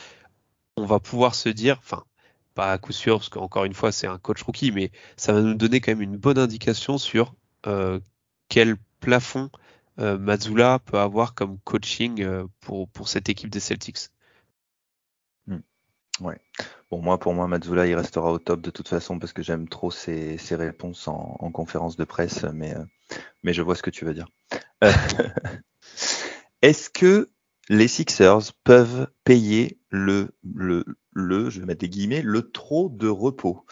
on va pouvoir se dire, enfin pas à coup sûr, parce qu'encore une fois c'est un coach rookie, mais ça va nous donner quand même une bonne indication sur quel plafond euh, Mazzula peut avoir comme coaching euh, pour, pour cette équipe des Celtics. Hmm. Ouais. Bon, moi, pour moi, Mazzula, il restera au top de toute façon parce que j'aime trop ses, ses réponses en, en, conférence de presse, mais, euh, mais je vois ce que tu veux dire. Est-ce que les Sixers peuvent payer le, le, le, je vais mettre des guillemets, le trop de repos?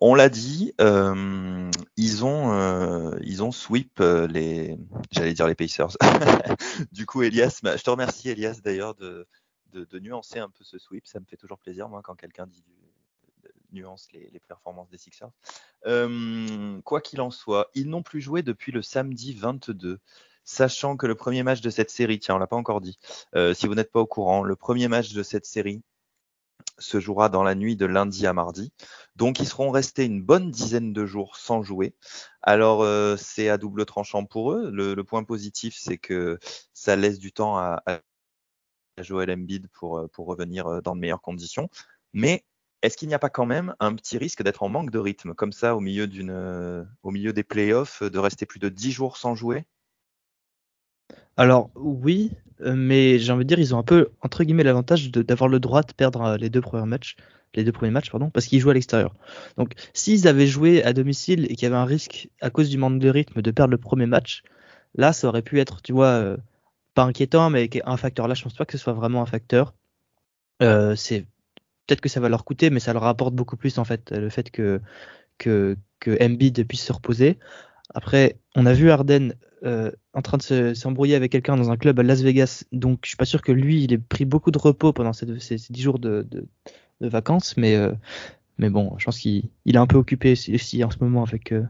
On l'a dit, euh, ils ont euh, ils ont sweep euh, les, j'allais dire les Pacers. du coup, Elias, bah, je te remercie Elias d'ailleurs de, de, nuancer un peu ce sweep. Ça me fait toujours plaisir moi quand quelqu'un dit nuance les, performances des Sixers. quoi qu'il en soit, ils n'ont plus joué depuis le samedi 22 sachant que le premier match de cette série, tiens, on l'a pas encore dit, si vous n'êtes pas au courant, le premier match de cette série se jouera dans la nuit de lundi à mardi. Donc ils seront restés une bonne dizaine de jours sans jouer. Alors euh, c'est à double tranchant pour eux. Le, point positif, c'est que ça laisse du temps à, à Joel pour, euh, pour revenir euh, dans de meilleures conditions. Mais est-ce qu'il n'y a pas quand même un petit risque d'être en manque de rythme, comme ça, au milieu, d'une, au milieu des playoffs, de rester plus de dix jours sans jouer? Alors oui, euh, mais j'ai envie de dire, ils ont un peu, entre guillemets, l'avantage d'avoir le droit de perdre euh, les deux premiers matchs, les deux premiers matchs, pardon, parce qu'ils jouent à l'extérieur. Donc s'ils avaient joué à domicile et qu'il y avait un risque, à cause du manque de rythme, de perdre le premier match, là, ça aurait pu être, tu vois, euh, pas inquiétant, mais un facteur. Là, je pense pas que ce soit vraiment un facteur. c'est peut-être que ça va leur coûter, mais ça leur apporte beaucoup plus en fait, le fait que que, que Embiid puisse se reposer. Après, on a vu Arden euh, en train de s'embrouiller avec quelqu'un dans un club à Las Vegas, donc je suis pas sûr que lui, il ait pris beaucoup de repos pendant ces, dix 10 jours de, vacances, mais, euh, mais bon, je pense qu'il est un peu occupé aussi en ce moment avec euh,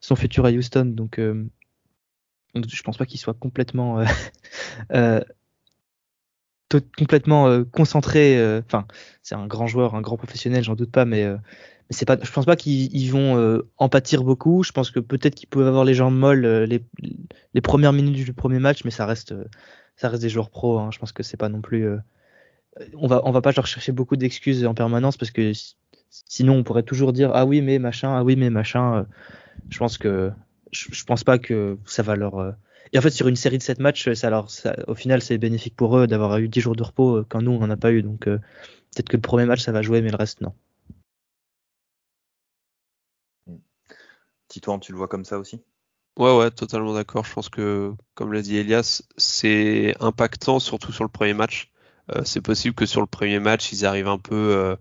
son futur à Houston, donc, donc je pense pas qu'il soit complètement complètement concentré. Enfin, c'est un grand joueur, un grand professionnel, j'en doute pas, mais mais c'est pas, je pense pas qu'ils vont euh, en pâtir beaucoup. Je pense que peut-être qu'ils peuvent avoir les jambes molles euh, les, les, premières minutes du premier match, mais ça reste, euh, ça reste des joueurs pros. Hein. Je pense que c'est pas non plus. on va, on va pas leur chercher beaucoup d'excuses en permanence parce que sinon on pourrait toujours dire ah oui mais machin, ah oui mais machin. je pense que, je, pense pas que ça va leur. Et en fait, sur une série de 7 matchs, alors au final, c'est bénéfique pour eux d'avoir eu 10 jours de repos quand nous, on n'en a pas eu. Donc, peut-être que le premier match, ça va jouer, mais le reste, non. Titouan, tu le vois comme ça aussi? Ouais, ouais, totalement d'accord. Je pense que, comme l'a dit Elias, c'est impactant, surtout sur le premier match. Euh, c'est possible que sur le premier match, ils arrivent un peu, euh,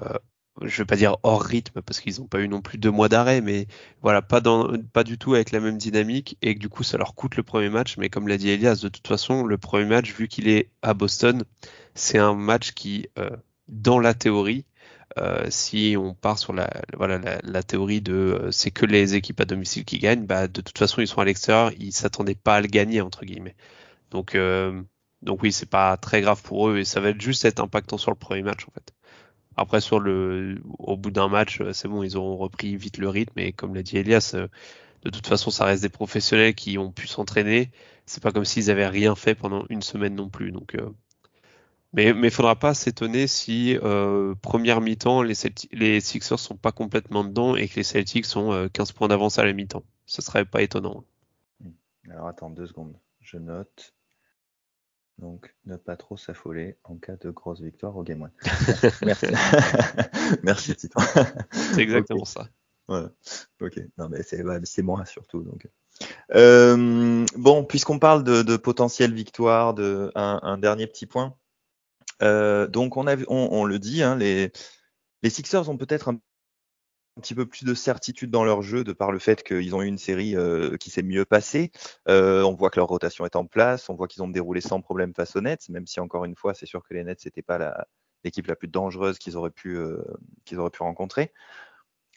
euh, je vais pas dire hors rythme, parce qu'ils n'ont pas eu non plus deux mois d'arrêt, mais voilà, pas, dans, pas du tout avec la même dynamique, et que du coup, ça leur coûte le premier match. Mais comme l'a dit Elias, de toute façon, le premier match, vu qu'il est à Boston, c'est un match qui, dans la théorie, euh, si on part sur la, voilà, la, théorie de euh, c'est que les équipes à domicile qui gagnent, bah, de toute façon ils sont à l'extérieur, ils s'attendaient pas à le gagner entre guillemets. Donc, euh, donc oui, c'est pas très grave pour eux et ça va juste être impactant sur le premier match en fait. Après sur le, au bout d'un match, c'est bon, ils auront repris vite le rythme et comme l'a dit Elias, de toute façon ça reste des professionnels qui ont pu s'entraîner. C'est pas comme s'ils avaient rien fait pendant une semaine non plus. Donc mais il ne faudra pas s'étonner si euh, première mi-temps, les, les Sixers sont pas complètement dedans et que les Celtics sont 15 euh, points d'avance à la mi-temps. Ce serait pas étonnant. Hmm. Alors attends deux secondes, je note. Donc ne pas trop s'affoler en cas de grosse victoire au Game 1. Merci. Merci Tito. C'est exactement ça. Ouais. Ok. Non mais c'est moi surtout donc. Euh, bon, puisqu'on parle de, de potentielle victoire, de un, un dernier petit point. Euh, donc on, a, on, on, le dit, hein, les, les Sixers ont peut-être un, petit peu plus de certitude dans leur jeu de par le fait qu'ils ont eu une série euh, qui s'est mieux passée. Euh, on voit que leur rotation est en place, on voit qu'ils ont déroulé sans problème face aux Nets, même si encore une fois c'est sûr que les Nets n'étaient pas l'équipe la, plus dangereuse qu'ils auraient pu euh, qu'ils auraient pu rencontrer.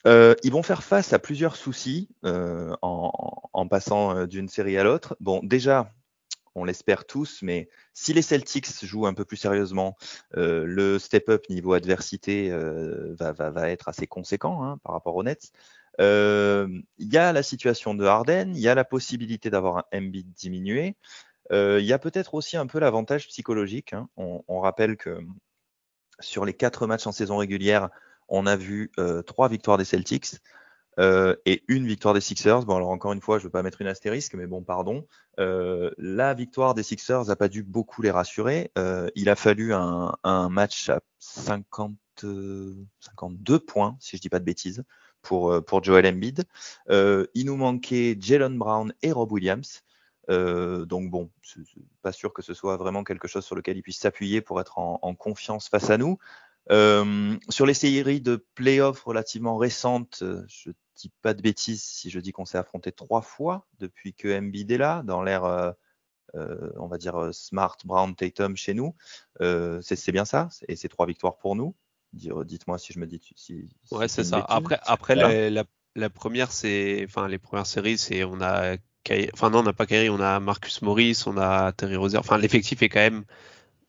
Euh, ils vont faire face à plusieurs soucis euh, en, en, passant d'une série à l'autre. Bon, déjà, on l'espère tous, mais si les Celtics jouent un peu plus sérieusement, euh, le step-up niveau adversité euh, va, être assez conséquent hein, par rapport aux Nets. Euh, il y a la situation de Harden, il y a la possibilité d'avoir un Embiid diminué. Il y a peut-être aussi un peu l'avantage psychologique. Hein. On, rappelle que sur les quatre matchs en saison régulière, on a vu trois victoires des Celtics. Euh, et une victoire des Sixers. Bon, alors encore une fois, je ne veux pas mettre une astérisque, mais bon, pardon. Euh, la victoire des Sixers n'a pas dû beaucoup les rassurer. Euh, il a fallu un, match à 50, 52 points, si je dis pas de bêtises, pour, pour Joel Embiid. il nous manquait Jalen Brown et Rob Williams. donc bon, pas sûr que ce soit vraiment quelque chose sur lequel il puisse s'appuyer pour être en, confiance face à nous. Sur les séries de playoffs relativement récentes, je dis pas de bêtises si je dis qu'on s'est affronté trois fois depuis que Embiid est là, dans l'ère, euh, euh, on va dire, Smart, Brown, Tatum chez nous. c'est bien ça Et c'est trois victoires pour nous Dites-moi si je me dis. Si, ouais, c'est ça. Après, après la, la, première, c'est. Enfin, les premières séries, c'est. On a. Enfin, non, on n'a pas Kyrie, on a Marcus Morris, on a Terry Rozier. Enfin, l'effectif est quand même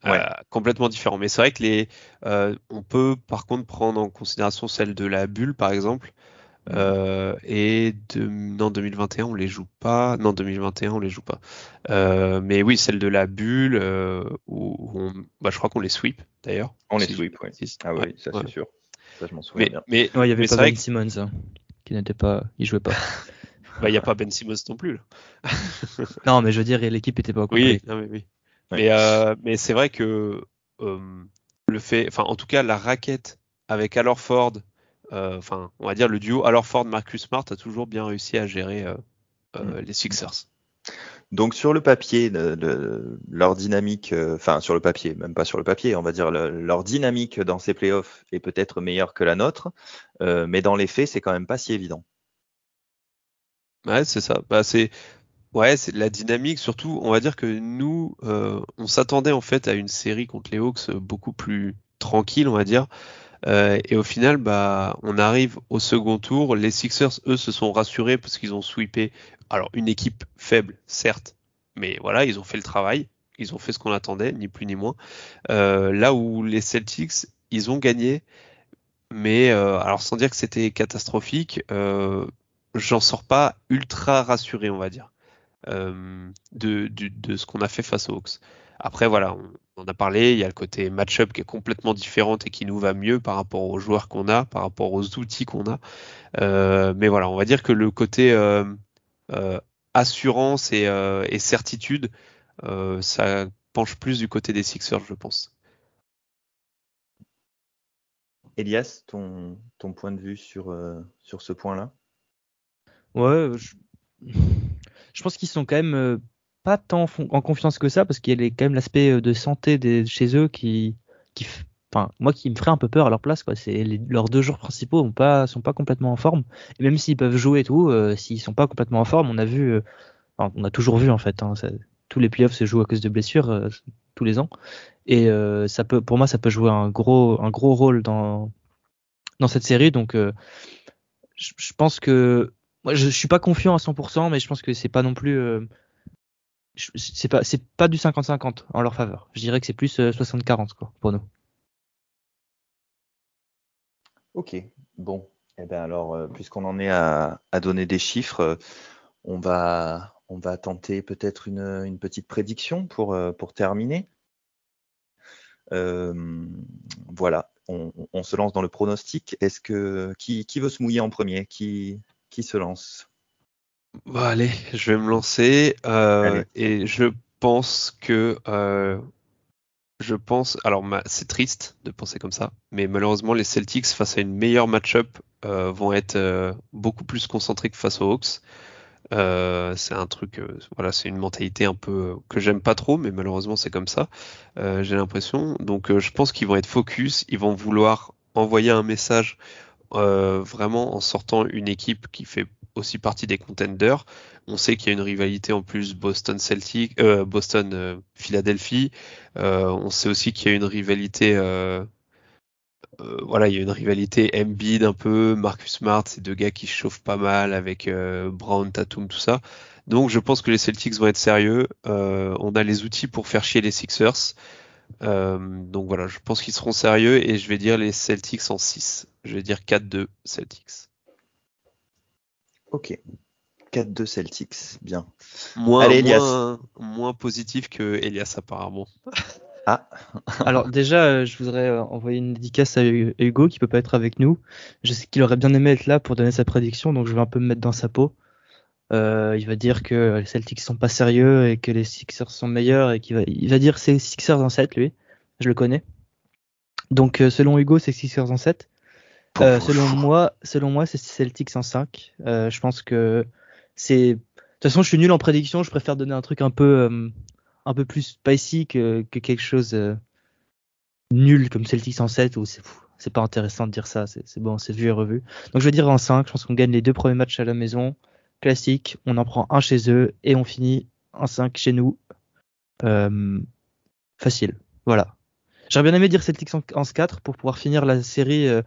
Ouais. Euh, complètement différent. Mais c'est vrai que les, euh, on peut par contre prendre en considération celle de la bulle, par exemple. Euh, et de, non, 2021, on les joue pas. Non, 2021, on les joue pas. Euh, mais oui, celle de la bulle, euh, où, on, bah, je crois qu'on les sweep d'ailleurs. On les sweep, oui. Ah oui, ça c'est sûr. Ça, je m'en souviens mais, bien. Mais il y avait pas Ben Simmons hein, qui n'était pas, il jouait pas. bah, il n'y a pas Ben Simmons non plus. Là. non, mais je veux dire, l'équipe était pas au Oui, non, mais oui. Mais, euh, mais c'est vrai que euh, le fait, enfin en tout cas la raquette avec Alor Ford, enfin on va dire le duo Alor Ford Marcus Smart a toujours bien réussi à gérer mm. les Sixers. Donc sur le papier, leur dynamique, enfin sur le papier, même pas sur le papier, on va dire leur dynamique dans ces playoffs est peut-être meilleure que la nôtre, mais dans les faits, c'est quand même pas si évident. Ouais, c'est ça. Bah, c'est Ouais, c'est la dynamique. Surtout, on va dire que nous, euh, on s'attendait en fait à une série contre les Hawks euh, beaucoup plus tranquille, on va dire. Euh, et au final, bah, on arrive au second tour. Les Sixers, eux, se sont rassurés parce qu'ils ont sweepé. Alors, une équipe faible, certes, mais voilà, ils ont fait le travail. Ils ont fait ce qu'on attendait, ni plus ni moins. là où les Celtics, ils ont gagné, mais alors sans dire que c'était catastrophique, j'en sors pas ultra rassuré, on va dire. Euh, de, ce qu'on a fait face aux Hawks. Après, voilà, on, en a parlé, il y a le côté match-up qui est complètement différent et qui nous va mieux par rapport aux joueurs qu'on a, par rapport aux outils qu'on a. Euh, mais voilà, on va dire que le côté euh, assurance et, et certitude, ça penche plus du côté des Sixers, je pense. Elias, ton, ton point de vue sur, sur ce point-là? Ouais, je je pense qu'ils sont quand même euh, pas tant en confiance que ça parce qu'il y a quand même l'aspect euh, de santé chez eux qui, enfin moi qui me ferait un peu peur à leur place quoi. Leurs deux joueurs principaux pas sont pas complètement en forme et même s'ils peuvent jouer et tout, euh, s'ils sont pas complètement en forme, on a vu, on a toujours vu en fait. Hein, tous les playoffs se jouent à cause de blessures tous les ans et ça peut, pour moi, ça peut jouer un gros un gros rôle dans dans cette série donc je pense que moi, je, suis pas confiant à 100%, mais je pense que c'est pas non plus. Euh, c'est pas, c'est pas du 50-50 en leur faveur. Je dirais que c'est plus 60-40 euh, quoi pour nous. Ok, bon. Eh ben alors, euh, puisqu'on en est à, donner des chiffres, on va, on va tenter peut-être une, une, petite prédiction pour, pour terminer. voilà, on, on, se lance dans le pronostic. Est-ce que qui, qui veut se mouiller en premier? Qui, qui se lance? Bah, Allez, je vais me lancer. Euh, et je pense que. Euh, je pense. Alors, c'est triste de penser comme ça. Mais malheureusement, les Celtics, face à une meilleure match-up, euh, vont être beaucoup plus concentrés que face aux Hawks. c'est un truc, voilà, c'est une mentalité un peu que j'aime pas trop, mais malheureusement c'est comme ça. J'ai l'impression. Donc je pense qu'ils vont être focus, ils vont vouloir envoyer un message euh, vraiment en sortant une équipe qui fait aussi partie des contenders. On sait qu'il y a une rivalité en plus Boston Celtic, euh, Boston euh, on sait aussi qu'il y a une rivalité voilà, il y a une rivalité Embiid un peu, Marcus Smart, ces deux gars qui chauffent pas mal avec Brown, Tatum, tout ça. Donc je pense que les Celtics vont être sérieux. on a les outils pour faire chier les Sixers. Donc voilà, je pense qu'ils seront sérieux et je vais dire les Celtics en 6. Je vais dire 4-2 Celtics. Ok. 4-2 Celtics, bien. Moins, Allez, moins, moins, positif que Elias apparemment. Ah. Alors déjà, euh, je voudrais euh, envoyer une dédicace à Hu- Hugo qui peut pas être avec nous. Je sais qu'il aurait bien aimé être là pour donner sa prédiction, donc je vais un peu me mettre dans sa peau. Euh, il va dire que les Celtics sont pas sérieux et que les Sixers sont meilleurs et qu'il va, il va dire que c'est Sixers en 7 lui. Je le connais. Donc euh, selon Hugo, c'est Sixers en 7. Euh, selon moi, selon moi, c'est Celtics en 5. Euh, je pense que c'est. De toute façon, je suis nul en prédiction. Je préfère donner un truc un peu, euh, un peu plus spicy que, que quelque chose euh, nul comme Celtics en 7 où c'est c'est pas intéressant de dire ça. C'est c'est bon, c'est vu et revu. Donc je vais dire en 5. Je pense qu'on gagne les deux premiers matchs à la maison. Classique. On en prend un chez eux et on finit en 5 chez nous. Euh, facile. Voilà. J'aurais bien aimé dire Celtics en, en 4 pour pouvoir finir la série euh,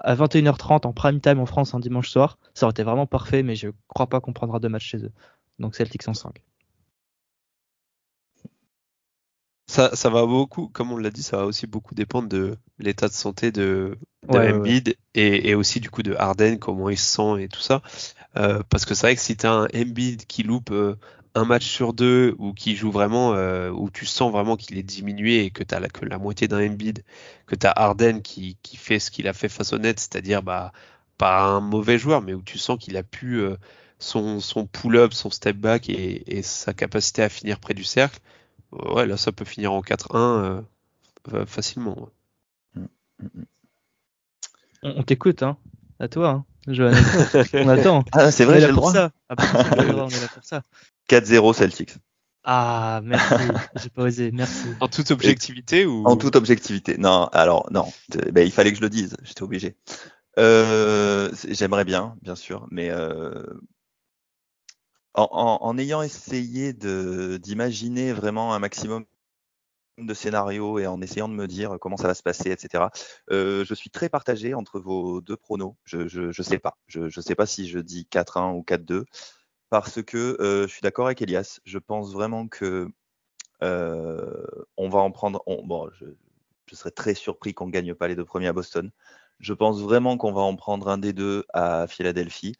à 21h30 en prime time en France un dimanche soir. Ça aurait été vraiment parfait, mais je crois pas qu'on prendra deux matchs chez eux. Donc Celtics en 5. Ça, ça va beaucoup, comme on l'a dit, ça va aussi beaucoup dépendre de l'état de santé de, de Ouais, ouais, Embiid Et, et aussi du coup de Harden, comment il se sent et tout ça. Euh, parce que c'est vrai que si tu as un Embiid qui loupe euh, un match sur deux ou qui joue vraiment, euh, où tu sens vraiment qu'il est diminué et que tu as la, que la moitié d'un Embiid, que tu as Harden qui, qui fait ce qu'il a fait face au net, c'est-à-dire bah, pas un mauvais joueur, mais où tu sens qu'il a pu euh, son, son pull-up, son step back et, et sa capacité à finir près du cercle. Ouais, là, ça peut finir en 4-1 euh, euh, facilement. ouais. On, on t'écoute, hein. À toi, hein, Johan. on attend. Ah, c'est vrai, j'ai le droit. ça. Ah, bah, on est là, on est là pour ça. 4-0 Celtics. Ah, merci. J'ai pas osé. Merci. En toute objectivité ou? En toute objectivité. Non, alors non. Ben, il fallait que je le dise. J'étais obligé. Euh, J'aimerais bien, bien sûr, mais euh, en, en- en ayant essayé de- d'imaginer vraiment un maximum de scénarios et en essayant de me dire comment ça va se passer, etc. euh, je suis très partagé entre vos deux pronos. Je, je, je sais pas. Je, je sais pas si je dis 4-1 ou 4-2 parce que euh, je suis d'accord avec Elias. Je pense vraiment que euh, on va en prendre. on- bon, je, je serais très surpris qu'on ne gagne pas les deux premiers à Boston. Je pense vraiment qu'on va en prendre un des deux à Philadelphie.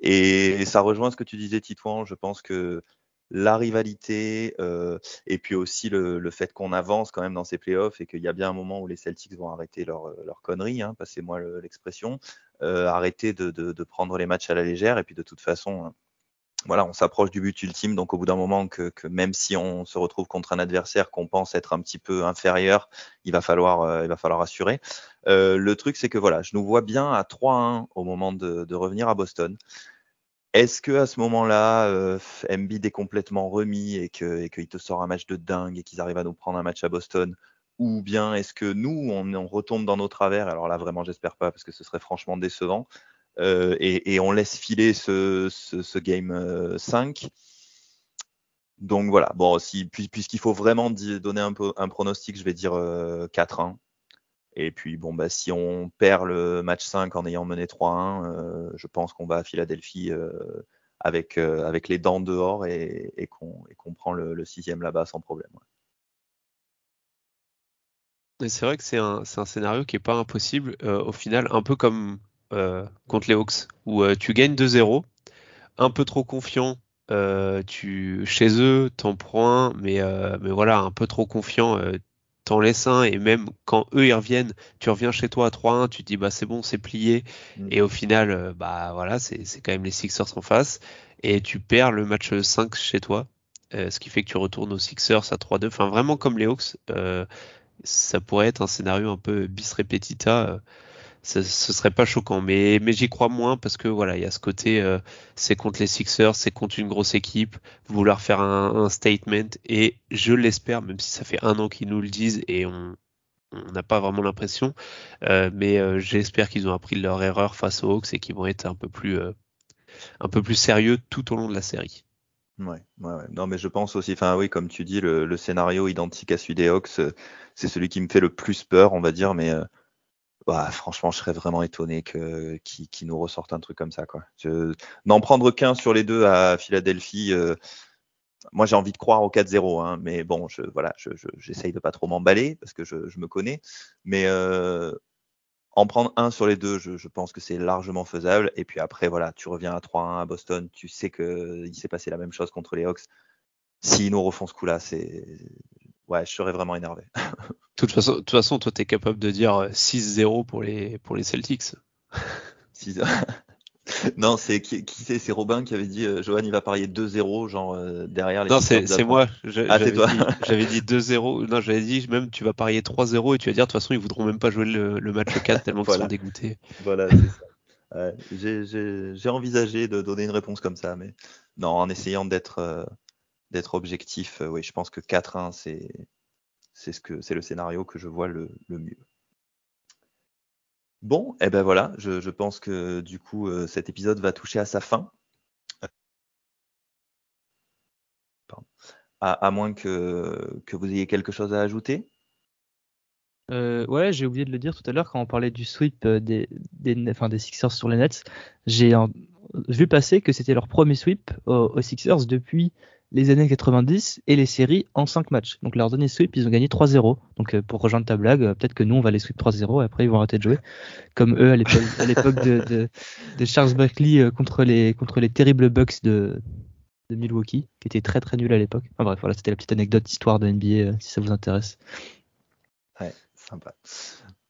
Et ça rejoint ce que tu disais, Titouan. Je pense que la rivalité euh, et puis aussi le, le fait qu'on avance quand même dans ces playoffs et qu'il y a bien un moment où les Celtics vont arrêter leur, leur connerie, hein, passez-moi le- l'expression, euh, arrêter de, de- de prendre les matchs à la légère. Et puis de toute façon, hein, voilà, on s'approche du but ultime, donc au bout d'un moment, que, que même si on se retrouve contre un adversaire qu'on pense être un petit peu inférieur, il va falloir, euh, il va falloir assurer. Euh, le truc, c'est que voilà, je nous vois bien à 3-1 au moment de, de revenir à Boston. Est-ce que à ce moment-là, euh, Embiid est complètement remis et que et qu'il te sort un match de dingue et qu'ils arrivent à nous prendre un match à Boston? Ou bien est-ce que nous, on, retombe dans nos travers? Alors là, vraiment, j'espère pas parce que ce serait franchement décevant. Euh, et, et on laisse filer ce, ce, ce game euh, 5. Donc voilà, bon, si, puis- puisqu'il faut vraiment donner un, un pronostic, je vais dire euh, 4-1. Et puis bon, bah, si on perd le match 5 en ayant mené 3-1, euh, je pense qu'on va à Philadelphie euh, avec, euh, avec les dents dehors et, et qu'on prend le, le sixième là-bas sans problème. c'est vrai que c'est un, un scénario qui est pas impossible au final, un peu comme contre les Hawks, où tu gagnes 2-0, un peu trop confiant, tu chez eux t'en prends un, mais, mais voilà, un peu trop confiant, t'en laisses un, et même quand eux ils reviennent, tu reviens chez toi à 3-1, tu te dis bah c'est bon, c'est plié, Mm. et au final, euh, bah voilà, c'est c'est quand même les Sixers en face, et tu perds le match 5 chez toi, euh, ce qui fait que tu retournes aux Sixers à 3-2, enfin vraiment comme les Hawks. euh, ça pourrait être un scénario un peu bis repetita. Ce, serait pas choquant, mais, mais j'y crois moins parce que voilà, il y a ce côté, euh, c'est contre les Sixers, c'est contre une grosse équipe, vouloir faire un, un statement et je l'espère, même si ça fait un an qu'ils nous le disent et on n'a pas vraiment l'impression, euh, mais euh, j'espère qu'ils ont appris leur erreur face aux Hawks et qu'ils vont être un peu plus euh, un peu plus sérieux tout au long de la série. Ouais, ouais, ouais. Non, mais je pense aussi, enfin oui, comme tu dis, le, le scénario identique à celui des Hawks, euh, c'est celui qui me fait le plus peur, on va dire, mais euh, bah, franchement, je serais vraiment étonné que qui nous ressorte un truc comme ça, quoi. Je- N'en prendre qu'un sur les deux à Philadelphie, euh, moi j'ai envie de croire au 4-0, hein, mais bon, je, voilà, je, je- j'essaye de pas trop m'emballer parce que je, je me connais, mais euh, en prendre un sur les deux, je, je pense que c'est largement faisable. Et puis après, voilà, tu reviens à 3-1 à Boston, tu sais que il s'est passé la même chose contre les Hawks. S'ils nous refont ce coup-là, c'est ouais, je serais vraiment énervé. De toute façon, toute façon toi, tu es capable de dire 6-0 pour les, pour les Celtics. non, c'est qui, qui c'est? C'est Robin qui avait dit euh, Johan il va parier 2-0 genre euh, derrière les Non, c'est moi. Ah, c'est toi. J'avais dit 2-0. Non, j'avais dit même tu vas parier 3-0 et tu vas dire de toute façon ils voudront même pas jouer le, match 4 tellement qu'ils sont dégoûtés. Voilà, c'est ça. J'ai envisagé de donner une réponse comme ça, mais non, en essayant d'être euh, d'être objectif, oui, je pense que 4-1 c'est ce le scénario que je vois le, mieux. Bon, et eh ben voilà, je, pense que du coup euh, cet épisode va toucher à sa fin. À, moins que, que, vous ayez quelque chose à ajouter. Euh, ouais, j'ai oublié de le dire tout à l'heure quand on parlait du sweep euh, des, des, des Sixers sur les Nets. J'ai vu passer que c'était leur premier sweep aux Sixers depuis les années 90 et les séries en 5 matchs. Donc leur dernier sweep, ils ont gagné 3-0. Donc euh, pour rejoindre ta blague, euh, peut-être que nous on va les sweep 3-0 et après ils vont arrêter de jouer. Comme eux à l'époque de, Charles Barkley euh, contre les, contre les terribles Bucks de, Milwaukee, qui étaient très très nuls à l'époque. Enfin bref, voilà, c'était la petite anecdote histoire de NBA si ça vous intéresse. Ouais, sympa.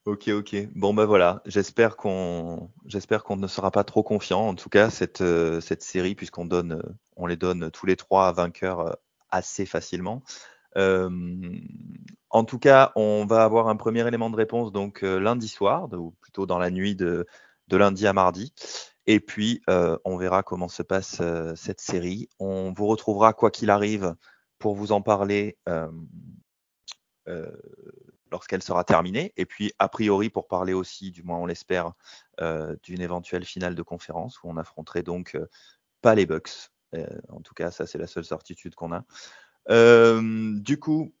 Ok, ok. Bon ben voilà, j'espère qu'on j'espère qu'on ne sera pas trop confiant. En tout cas, cette, cette série, puisqu'on donne on les donne tous les trois à vainqueurs euh, assez facilement. en tout cas, on va avoir un premier élément de réponse donc lundi soir, ou plutôt dans la nuit de, lundi à mardi. Et puis, on verra comment se passe cette série. On vous retrouvera, quoi qu'il arrive, pour vous en parler lorsqu'elle sera terminée. Et puis, a priori, pour parler aussi, du moins on l'espère, euh, d'une éventuelle finale de conférence où on affronterait donc euh, pas les Bucks. Euh, en tout cas, ça, c'est la seule certitude qu'on a. du coup,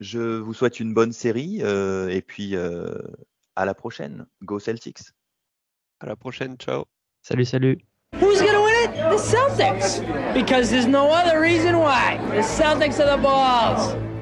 je vous souhaite une bonne série et puis à la prochaine. Go Celtics. À la prochaine. Ciao. Salut, salut. Who's gonna win it? The Celtics. Because there's no other reason why. The Celtics are the balls.